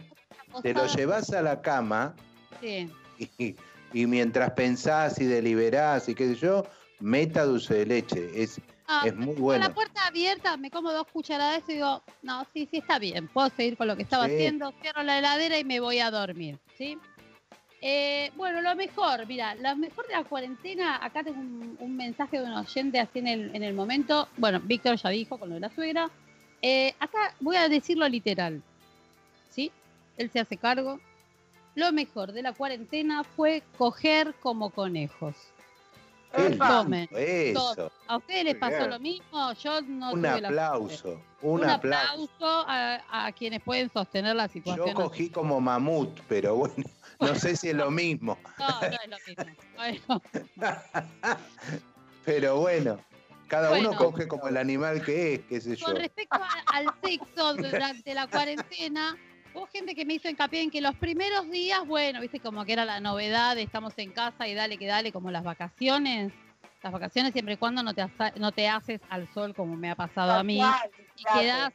Te lo llevas a la cama Sí. y, y mientras pensás y deliberás y qué sé yo, meta dulce de leche. Es, Ah, es muy Con la bueno. puerta abierta, me como dos cucharadas y digo, no, sí, sí, está bien, puedo seguir con lo que estaba Sí. haciendo, cierro la heladera y me voy a dormir, ¿sí? Eh, bueno, lo mejor, mira, lo mejor de la cuarentena, acá tengo un, un mensaje de un oyente así en el, en el momento, bueno, Víctor ya dijo con lo de la suegra, Eh, acá voy a decirlo literal, ¿sí? Él se hace cargo. Lo mejor de la cuarentena fue coger como conejos. Tomen, eso. ¿A ustedes les pasó lo mismo? Yo no Un tuve la aplauso. Un, un aplauso. aplauso a, a quienes pueden sostener la Yo situación. cogí como mamut, pero bueno, no sé si es lo mismo. No, no es lo mismo. Bueno, Pero bueno, cada uno coge como el animal que es, qué sé yo. con respecto a- al sexo durante la cuarentena, hubo gente que me hizo hincapié en que los primeros días, bueno, viste como que era la novedad, de estamos en casa y dale que dale, como las vacaciones. Las vacaciones siempre y cuando no te, no te haces al sol como me ha pasado a mí. Y quedas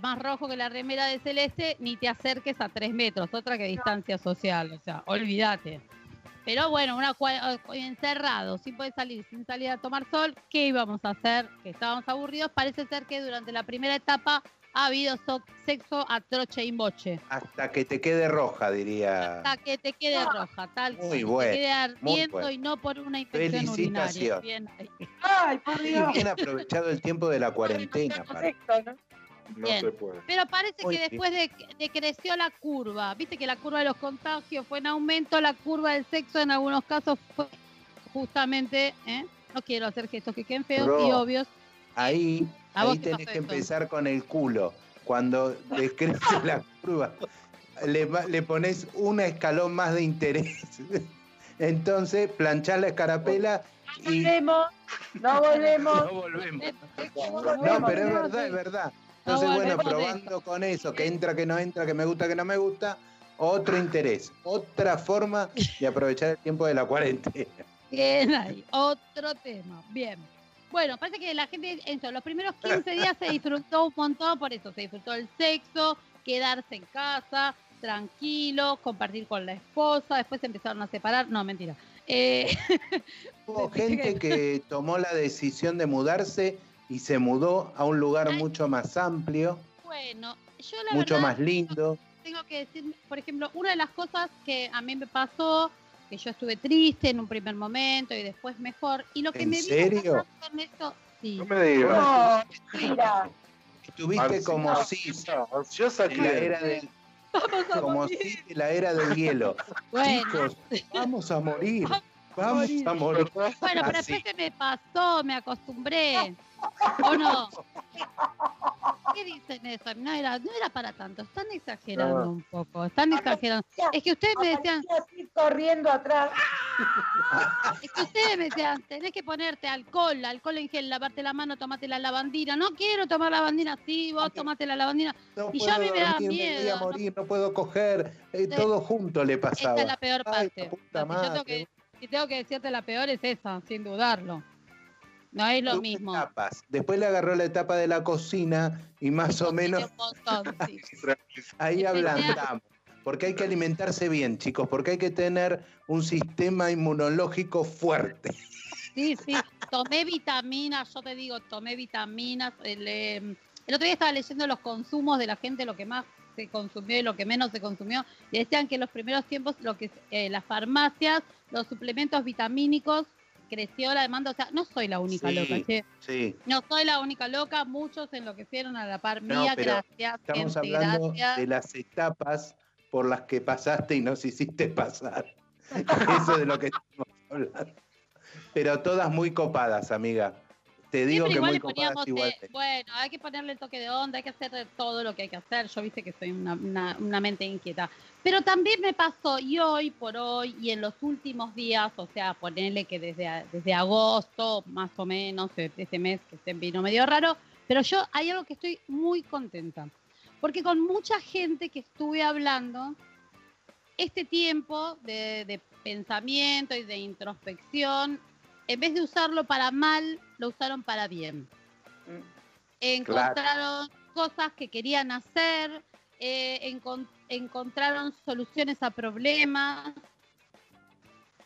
más rojo que la remera de celeste, ni te acerques a tres metros, otra que distancia social, o sea, olvídate. Pero bueno, una encerrado, sin poder salir, sin salir a tomar sol, ¿qué íbamos a hacer? Que estábamos aburridos. Parece ser que durante la primera etapa ha habido so- sexo a troche y moche. Hasta que te quede roja, diría. Hasta que te quede roja, tal Muy bueno, te quede ardiendo bueno. y no por una infección urinaria. Bien ahí. Ay, por Dios. bien aprovechado el tiempo de la cuarentena. para- Correcto, ¿no? No Bien. se puede. Pero parece que después de, de creció la curva, viste que la curva de los contagios fue en aumento, la curva del sexo en algunos casos fue justamente, ¿eh? no quiero hacer gestos que queden feos y obvios. Ahí, ¿A vos ahí tenés que eso? empezar con el culo. Cuando descrece la curva, le, le pones un escalón más de interés. Entonces, planchás la escarapela y Volvemos, no volvemos. no volvemos. No, No, pero es no, verdad, es verdad. No Entonces, bueno, probando con eso, que entra, que no entra, que me gusta, que no me gusta, otro interés, otra forma de aprovechar el tiempo de la cuarentena. Bien ahí, otro tema. Bien. Bueno, parece que la gente, eso, los primeros 15 días se disfrutó un montón, por eso se disfrutó el sexo, quedarse en casa, tranquilo, compartir con la esposa, después se empezaron a separar, no, mentira. Eh, Hubo gente que tomó la decisión de mudarse y se mudó a un lugar mucho más amplio, bueno, yo la mucho verdad más lindo. tengo que decir, por ejemplo, una de las cosas que a mí me pasó, que yo estuve triste en un primer momento y después mejor, y lo que ¿En me serio? en esto, sí. No me digas. No, mira. Estuviste como Ansiosa en la era del, como en la era del hielo. Bueno. Chicos, vamos a morir. Vamos Vamos a morir. Bueno, pero Así. después se me pasó, me acostumbré. ¿O no? ¿Qué dicen eso? No era, no era para tanto, están exagerando No. un poco, están exagerando. Es que ustedes me decían, corriendo atrás. es que ustedes me decían, tenés que ponerte alcohol, alcohol en gel, lavarte la mano, tomate la lavandina. No quiero tomar lavandina, sí, vos tomate la lavandina. No Y yo a mí me da dormir, voy miedo, a ¿no? morir, no puedo coger. Eh, todo junto le pasaba. Esa es la peor Ay, parte. la puta Si yo tengo que, si tengo que decirte la peor es esa, sin dudarlo. No es lo mismo. etapas. Después le agarró la etapa de la cocina y más o menos Un montón, sí. ahí ablandamos. Porque hay que alimentarse bien, chicos, porque hay que tener un sistema inmunológico fuerte. Sí, sí, tomé vitaminas, yo te digo, tomé vitaminas. El, eh, el otro día estaba leyendo los consumos de la gente, lo que más se consumió y lo que menos se consumió. Y decían que en los primeros tiempos, lo que eh, las farmacias, los suplementos vitamínicos, creció la demanda. O sea, no soy la única Sí, loca. Sí. No soy la única loca, muchos enloquecieron a la par No, mía, pero gracias, Estamos gente, hablando gracias. de las etapas por las que pasaste y nos hiciste pasar. Eso es de lo que estamos hablando. Pero todas muy copadas, amiga. Te digo Siempre que igual muy le poníamos, igualmente. bueno, hay que ponerle el toque de onda, hay que hacer todo lo que hay que hacer. Yo viste que soy una, una- una mente inquieta. Pero también me pasó, y hoy por hoy, y en los últimos días, o sea, ponerle que desde, desde agosto, más o menos, eh, este mes que se vino medio raro, pero yo hay algo que estoy muy contenta. Porque con mucha gente que estuve hablando, este tiempo de, de pensamiento y de introspección, en vez de usarlo para mal, lo usaron para bien. Encontraron cosas que querían hacer, eh, encon- encontraron soluciones a problemas,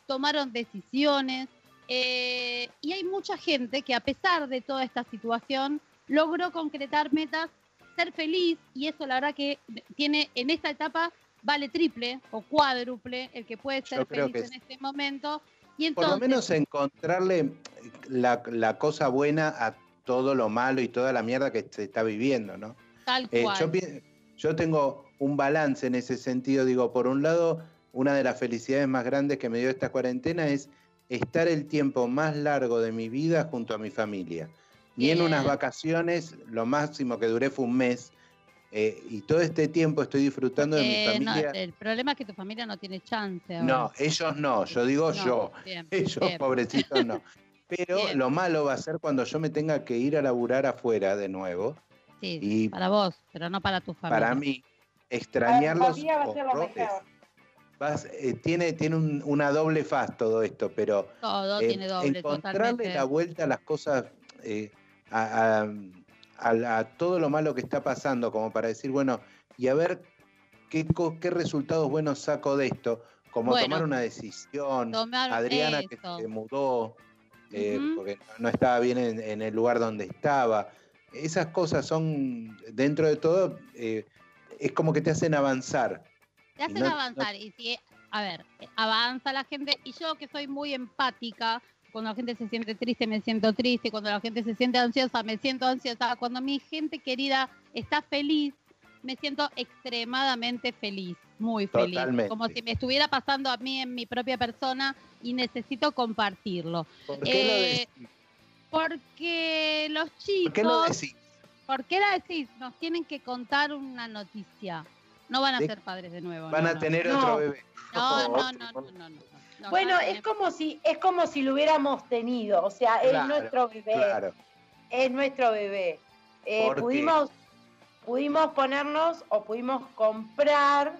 tomaron decisiones. eh, y hay mucha gente que a pesar de toda esta situación logró concretar metas, ser feliz y eso la verdad que tiene en esta etapa vale triple o cuádruple el que puede ser feliz en este momento. Y Por lo menos encontrarle la, la cosa buena a todo lo malo y toda la mierda que se está viviendo, ¿no? tal Eh, yo, tengo un balance en ese sentido. Digo, por un lado, una de las felicidades más grandes que me dio esta cuarentena es estar el tiempo más largo de mi vida junto a mi familia. Y en unas vacaciones, lo máximo que duré fue un mes. Eh, y todo este tiempo estoy disfrutando de mi Eh, no, familia. el problema es que tu familia no tiene chance. ahora. No, ellos no, yo digo No, yo. bien, Ellos, bien. pobrecitos, no. Pero Bien. lo malo va a ser cuando yo me tenga que ir a laburar afuera de nuevo. Sí, y para vos, pero no para tu familia. para mí, Para extrañarlos familia va a ser lo horrores. mejor. Vas- eh, tiene tiene un- una doble faz todo esto, pero Todo eh, tiene doble, encontrarle totalmente. la vuelta a las cosas, eh, a, a- a- a todo lo malo que está pasando, como para decir, bueno, y a ver qué, qué resultados buenos saco de esto, como Bueno, tomar una decisión. Adriana que se mudó eh, porque no- estaba bien en, en el lugar donde estaba. Esas cosas son, dentro de todo, eh, es como que te hacen avanzar. Te hacen no- no- avanzar. Y si, a ver, avanza la gente. Y yo que soy muy empática, cuando la gente se siente triste, me siento triste. Cuando la gente se siente ansiosa, me siento ansiosa. Cuando mi gente querida está feliz, me siento extremadamente feliz, muy feliz. Totalmente. Como si me estuviera pasando a mí en mi propia persona y necesito compartirlo. ¿Por qué lo Eh, decís? Porque los chicos. ¿Por qué lo decís? ¿Por qué la decís? Nos tienen que contar una noticia. No van a De- ser padres de nuevo. Van no, a tener No. otro bebé. No, no, no, no, no, no, no, Bueno, es como si es como si lo hubiéramos tenido, o sea, es Claro, nuestro bebé, Claro. es nuestro bebé. Eh, pudimos, pudimos ponernos o pudimos comprar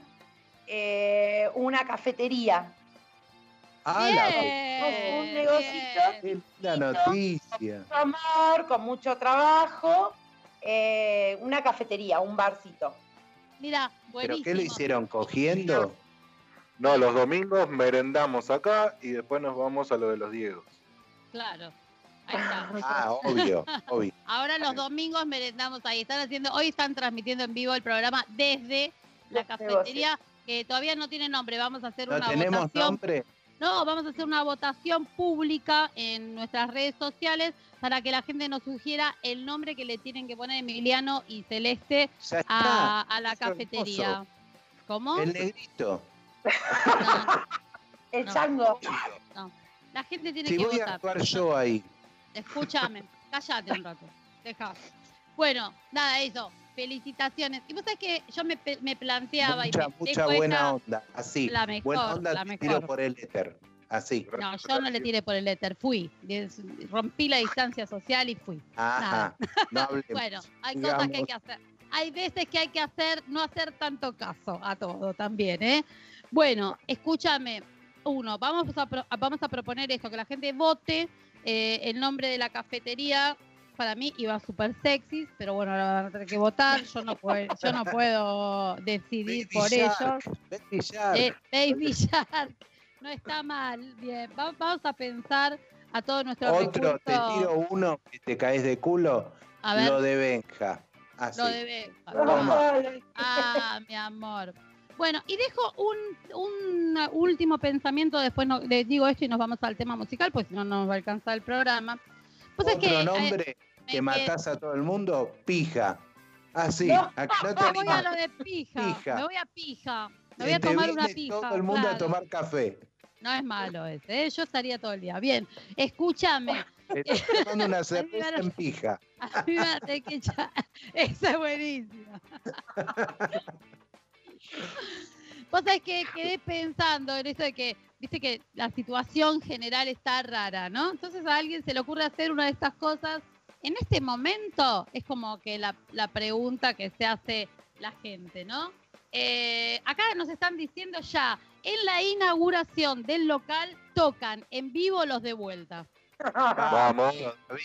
eh, una cafetería. Ah, la Bien, un negocito. linda noticia. mucho amor, con mucho trabajo, eh, una cafetería, un barcito. Mira, ¿Pero buenísimo. qué lo hicieron? ¿Cogiendo? No, los domingos merendamos acá y después nos vamos a lo de los Diegos. Claro. Ahí está. Ah, obvio, obvio. Ahora los domingos merendamos ahí. Están haciendo, hoy están transmitiendo en vivo el programa desde la cafetería, que todavía no tiene nombre. Vamos a hacer ¿No una tenemos votación. nombre? No, vamos a hacer una votación pública en nuestras redes sociales para que la gente nos sugiera el nombre que le tienen que poner Emiliano y Celeste a, a la es hermoso. cafetería. ¿Cómo? El negrito. No, El No. chango. la gente tiene Si que voy a votar. actuar yo ahí. Escúchame, cállate un rato. Deja. Bueno, nada, eso. Felicitaciones. Y vos sabés que yo me, pe- me planteaba Mucha, y me mucha buena onda. Así. la mejor, buena onda la te tiro mejor. por el éter. Así. No, yo no le tiré por el éter, fui. Rompí la distancia social y fui. Ajá. No hablemos. Bueno, hay cosas que hay Digamos. que hacer. Hay veces que hay que hacer, no hacer tanto caso a todo también, ¿eh? Bueno, escúchame. Uno, vamos a, pro- vamos a proponer esto, que la gente vote eh, el nombre de la cafetería. Para mí iba súper sexy, pero bueno, ahora van a tener que votar. Yo no puedo, yo no puedo decidir Baby por Shark, ellos. Baby Shark. Eh, Baby Shark. No está mal. Bien, va- vamos a pensar a todos nuestros Otro, te tiro uno que te caes de culo. A ver, Lo de Benja. Así. lo de Benja. Ah, mi amor. Bueno, y dejo un, un último pensamiento, después no, les digo esto y nos vamos al tema musical, pues si no, no nos va a alcanzar el programa. Pues es que, eh, nombre que matás a todo el mundo, pija. Así, No. a que no te voy a lo de pija, Pija. me voy a pija, me voy a Te tomar una pija. Todo el mundo a tomar café. No es malo ese, ¿eh? yo estaría todo el día. Bien, escúchame, Estás tomando una cerveza en pija. a mí me va a tener que echar- Esa es buenísima. Vos sabés que quedé pensando en eso de que, viste que la situación general está rara, ¿no? Entonces a alguien se le ocurre hacer una de estas cosas. En este momento es como que la, la pregunta que se hace la gente, ¿no? Eh, acá nos están diciendo ya, en la inauguración del local tocan en vivo los de vuelta. Vamos.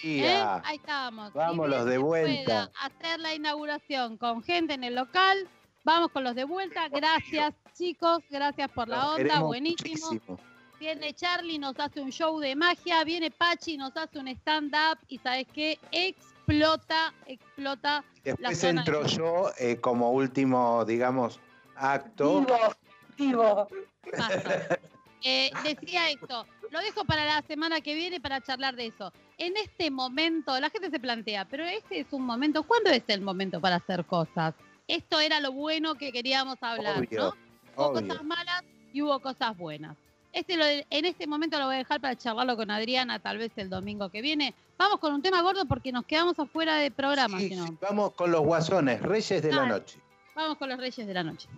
¿eh? Ahí estamos. Vamos, los de vuelta. hacer la inauguración con gente en el local. Vamos con los de vuelta. Gracias, chicos. Gracias por la onda. Buenísimo. muchísimo. Viene Charlie, nos hace un show de magia. Viene Pachi, nos hace un stand-up. Y ¿sabes qué? Explota, explota. Después entro de- yo eh, como último, digamos, acto. Vivo, vivo. Eh, decía esto, lo dejo para la semana que viene para charlar de eso. En este momento, la gente se plantea, pero este es un momento, ¿cuándo es el momento para hacer cosas? Esto era lo bueno que queríamos hablar, Obvio, ¿no? Hubo obvio. cosas malas y hubo cosas buenas. Este lo en este momento lo voy a dejar para charlarlo con Adriana, tal vez el domingo que viene. Vamos con un tema gordo porque nos quedamos afuera de programa, Sí, si no. sí, vamos con los guasones, Reyes de la. Noche. Vamos con los Reyes de la Noche.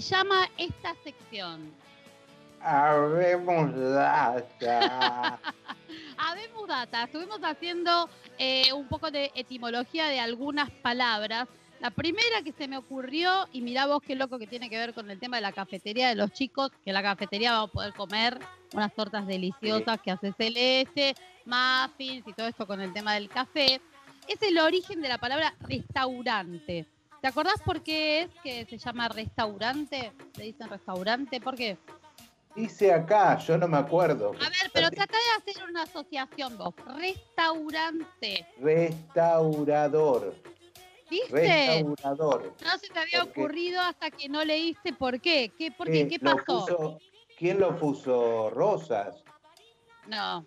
Se llama esta sección? Habemos data. Habemos data. Estuvimos haciendo eh, un poco de etimología de algunas palabras. La primera que se me ocurrió, y mirá vos qué loco que tiene que ver con el tema de la cafetería de los chicos, que en la cafetería vamos a poder comer unas tortas deliciosas que hace Celeste, muffins y todo esto con el tema del café, es el origen de la palabra restaurante. ¿Te acordás por qué es que se llama restaurante? Le dicen restaurante, ¿por qué? Dice acá, yo no me acuerdo. A ver, pero trata de hacer una asociación vos. Restaurante. Restaurador. ¿Viste? Restaurador. No se te había Porque- ocurrido hasta que no leíste por qué. ¿Qué, por qué? ¿Qué lo pasó? puso- ¿Quién lo puso? Rosas. No.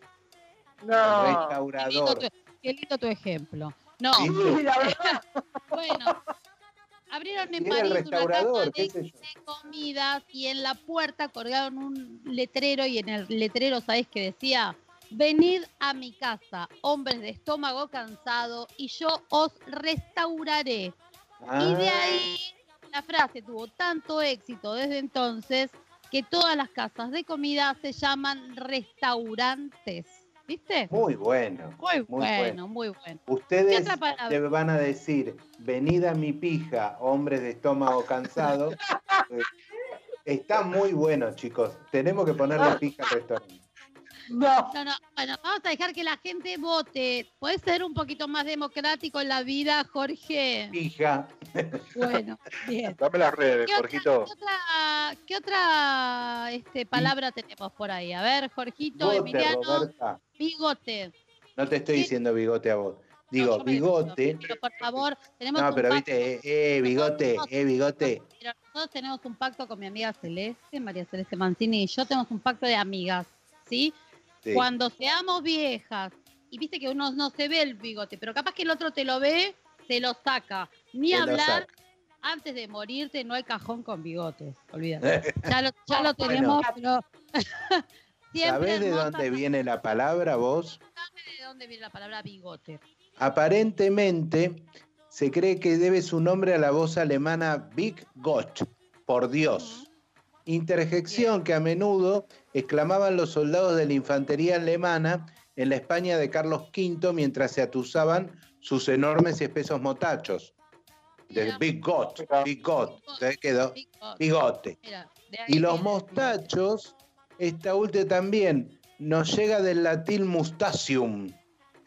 No. Qué lindo, Restaurador. tu, qué lindo tu ejemplo. No. Sí, la verdad. Bueno. Abrieron en París una casa de, sé yo. de comidas y en la puerta colgaron un letrero y en el letrero, ¿sabés qué decía? Venid a mi casa, hombres de estómago cansado, y yo os restauraré. Y de Ah, ahí la frase tuvo tanto éxito desde entonces que todas las casas de comida se llaman restaurantes. ¿Viste? Muy bueno. Muy, muy bueno, muy bueno. ¿Qué Ustedes te van a decir, venida mi pija, hombres de estómago cansado. Está muy bueno, chicos. Tenemos que ponerle pija al restaurante. No. No, no, bueno, vamos a dejar que la gente vote. ¿Puede ser un poquito más democrático en la vida, Jorge? Pija. Bueno, bien. Dame las redes, ¿Qué otra, Jorgito. qué otra, qué otra, este, palabra tenemos por ahí? A ver, Jorgito, Emiliano, Roberta. Bigote. No te estoy diciendo bigote a vos. Digo, bigote. Pero por favor, tenemos No, un pero pacto. viste, eh, eh, bigote, eh, bigote. Mira, nosotros tenemos un pacto con mi amiga Celeste, María Celeste Mancini y yo tenemos un pacto de amigas, ¿sí? Sí. Cuando seamos viejas, y viste que uno no se ve el bigote, pero capaz que el otro te lo ve, te lo saca. Ni hablar, antes de morirte no hay cajón con bigotes, olvídate. Ya lo, ya lo tenemos, Bueno. pero siempre ¿Sabés de dónde viene la palabra vos? ¿sabe de dónde viene la palabra bigote? Aparentemente se cree que debe su nombre a la voz alemana Big Gott, por Dios. Interjección que a menudo exclamaban los soldados de la infantería alemana en la España de Carlos V mientras se atusaban sus enormes y espesos motachos. Big Gott, Big quedó Bigote. Y los mostachos, esta última también, nos llega del latín mustacium,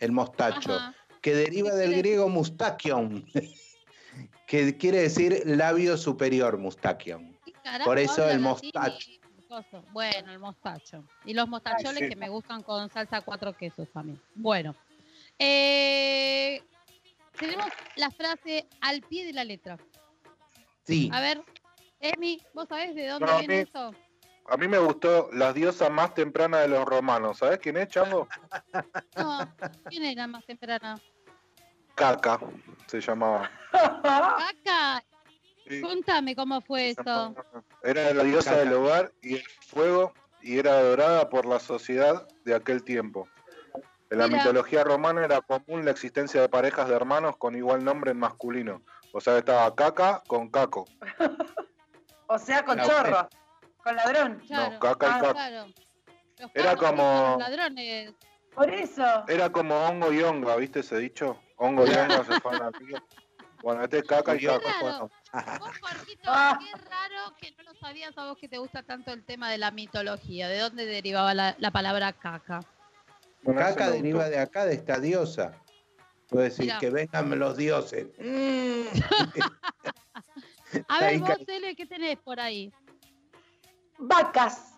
el mostacho, Ajá. que deriva ¿Qué del griego mustachion, que quiere decir labio superior, mustachion. ¿Qué carajo Por eso el mostacho. Bueno, el mostacho. Y los mostacholes sí. que me gustan con salsa cuatro quesos también. Bueno. Eh, tenemos la frase al pie de la letra. Sí, A ver, Emi, ¿vos sabés de dónde a viene mí- eso? A mí me gustó la diosa más temprana de los romanos. ¿Sabes quién es, Chango? No, ¿quién era más temprana? Caca se llamaba. Caca, Sí, contame cómo fue eso. Era la diosa Caca. del hogar y el fuego y era adorada por la sociedad de aquel tiempo. En la Mira. mitología romana era común la existencia de parejas de hermanos con igual nombre en masculino. O sea, estaba Caca con Caco. O sea, con La chorro. Con ladrón. Claro, Caca y claro. Los Era como- ladrones. Por eso. Era como hongo y honga, ¿viste ese dicho? Hongo y honga se fueron al río. Bueno, este es caca y caca. raro. Bueno, Vos, Jorgito, Ah. qué raro que no lo sabías a vos que te gusta tanto el tema de la mitología. ¿De dónde derivaba la, la palabra caca? bueno, Caca deriva de acá, de esta diosa. Puedo decir Mirá. que vengan los dioses. Mm. A ver, vos, ca- Ele, ¿qué tenés por ahí? Vacas.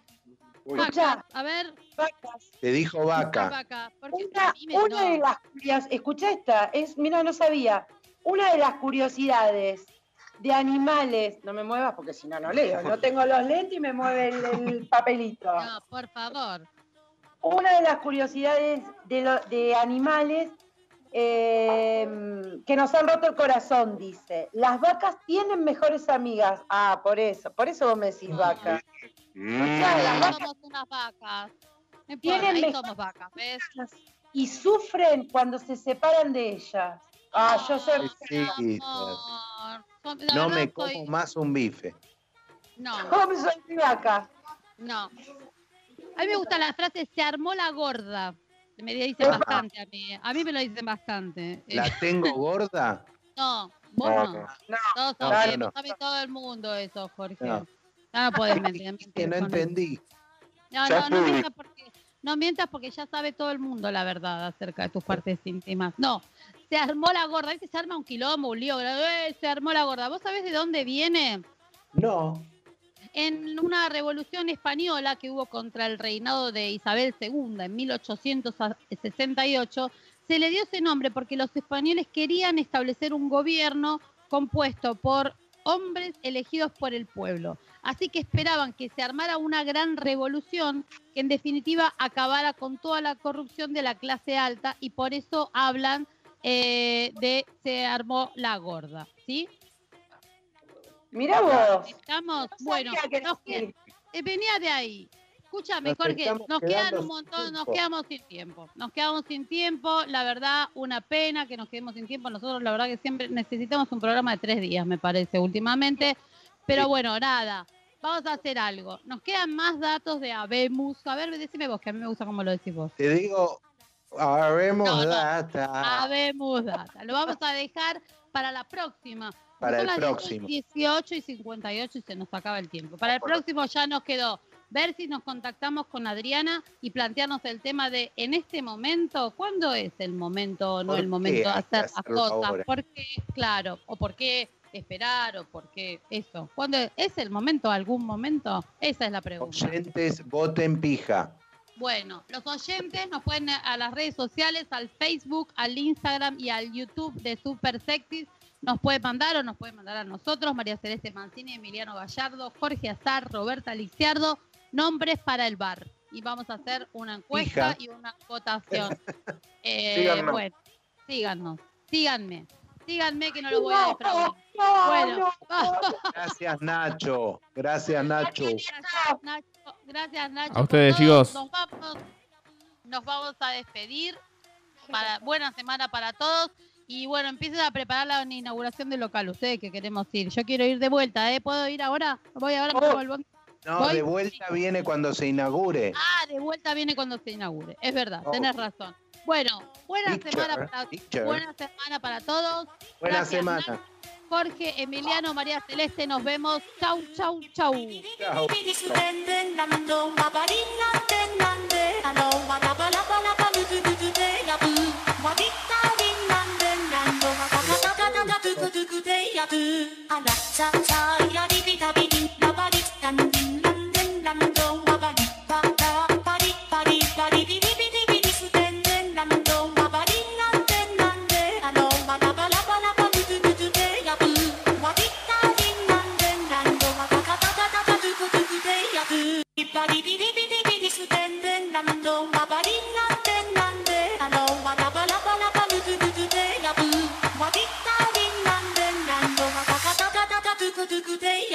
Vacas. A ver, vacas. Te dijo vaca. Una, una no. de las curios- escucha esta, es, mira, no sabía. Una de las curiosidades de animales, no me muevas porque si no, no leo. No tengo los lentes y me mueve el, el papelito. No, por favor. Una de las curiosidades de, lo- de animales eh, que nos han roto el corazón, dice. Las vacas tienen mejores amigas. Ah, por eso, por eso vos me decís vaca. Mm. Escuchá, las vacas Somos unas vacas. No Tienen ahí somos vacas, ¿ves? y sufren cuando se separan de ellas. Ah, yo soy... Sí, No me como más un bife. No, ¿Cómo soy vaca? no. A mí me gusta la frase se armó la gorda. Me dicen bastante a mí. A mí me lo dicen bastante. ¿La tengo gorda? No, vos No, no. no. No, Todos No, sabe todo el mundo eso, Jorge. No. No podés mentir. Que no entendí. No, Ya no, no mientas porque, no mientas porque ya sabe todo el mundo la verdad acerca de tus partes íntimas. No, se armó la gorda. Ahí se arma un quilombo, un lío. eh, se armó la gorda. ¿Vos sabés de dónde viene? No. En una revolución española que hubo contra el reinado de Isabel II en 1868, se le dio ese nombre porque los españoles querían establecer un gobierno compuesto por hombres elegidos por el pueblo. Así que esperaban que se armara una gran revolución que en definitiva acabara con toda la corrupción de la clase alta y por eso hablan eh, de se armó la gorda, ¿sí? Mirá vos. Estamos, No bueno, nos eh, venía de ahí. Escúchame, Nos Jorge, nos quedan un montón, nos quedamos sin tiempo. Nos quedamos sin tiempo, la verdad, una pena que nos quedemos sin tiempo. Nosotros, la verdad, que siempre necesitamos un programa de tres días, me parece, últimamente. Pero Sí. bueno, nada, vamos a hacer algo. Nos quedan más datos de Abemus. A ver, decime vos, que a mí me gusta cómo lo decís vos. Te digo, haremos No, no. data. Habemos data. Lo vamos a dejar para la próxima. Para el próximo. 18 y 58 y se nos acaba el tiempo. Para el próximo ya nos quedó ver si nos contactamos con Adriana y plantearnos el tema de en este momento, ¿cuándo es el momento o no ¿Por el momento de hacer las cosas? ahora? ¿Por qué? Claro, o por qué esperar o por qué eso. ¿Cuándo es el momento, algún momento? Esa es la pregunta. Oyentes, voten pija. Bueno, los oyentes nos pueden a las redes sociales, al Facebook, al Instagram y al YouTube de Super Sexys. Nos puede mandar o nos puede mandar a nosotros, María Celeste Mancini, Emiliano Gallardo, Jorge Azar, Roberta Lixiardo, nombres para el bar. Y vamos a hacer una encuesta Hija. y una votación. Eh, Síganos. bueno, síganos, síganme, síganme que no los voy a defraudar. no, Bueno, no. Gracias, Nacho. Gracias, Nacho. Gracias, Nacho. Gracias, Nacho. A ustedes, chicos. Nos vamos, nos vamos a despedir. Para, buena semana para todos. Y bueno, empiecen a preparar la inauguración del local. Ustedes que queremos ir. Yo quiero ir de vuelta, ¿eh? ¿Puedo ir ahora? Voy ahora. Oh. el. No, Voy. de vuelta viene cuando se inaugure. Ah, de vuelta viene cuando se inaugure. Es verdad, Oh. tenés razón. Bueno, buena Teacher, semana para teacher. buena semana para todos. Buena gracias, semana. Jorge, Emiliano, María Celeste, nos vemos. Chau, chau, chau. I'm not so tired, I'll be, be, be, be.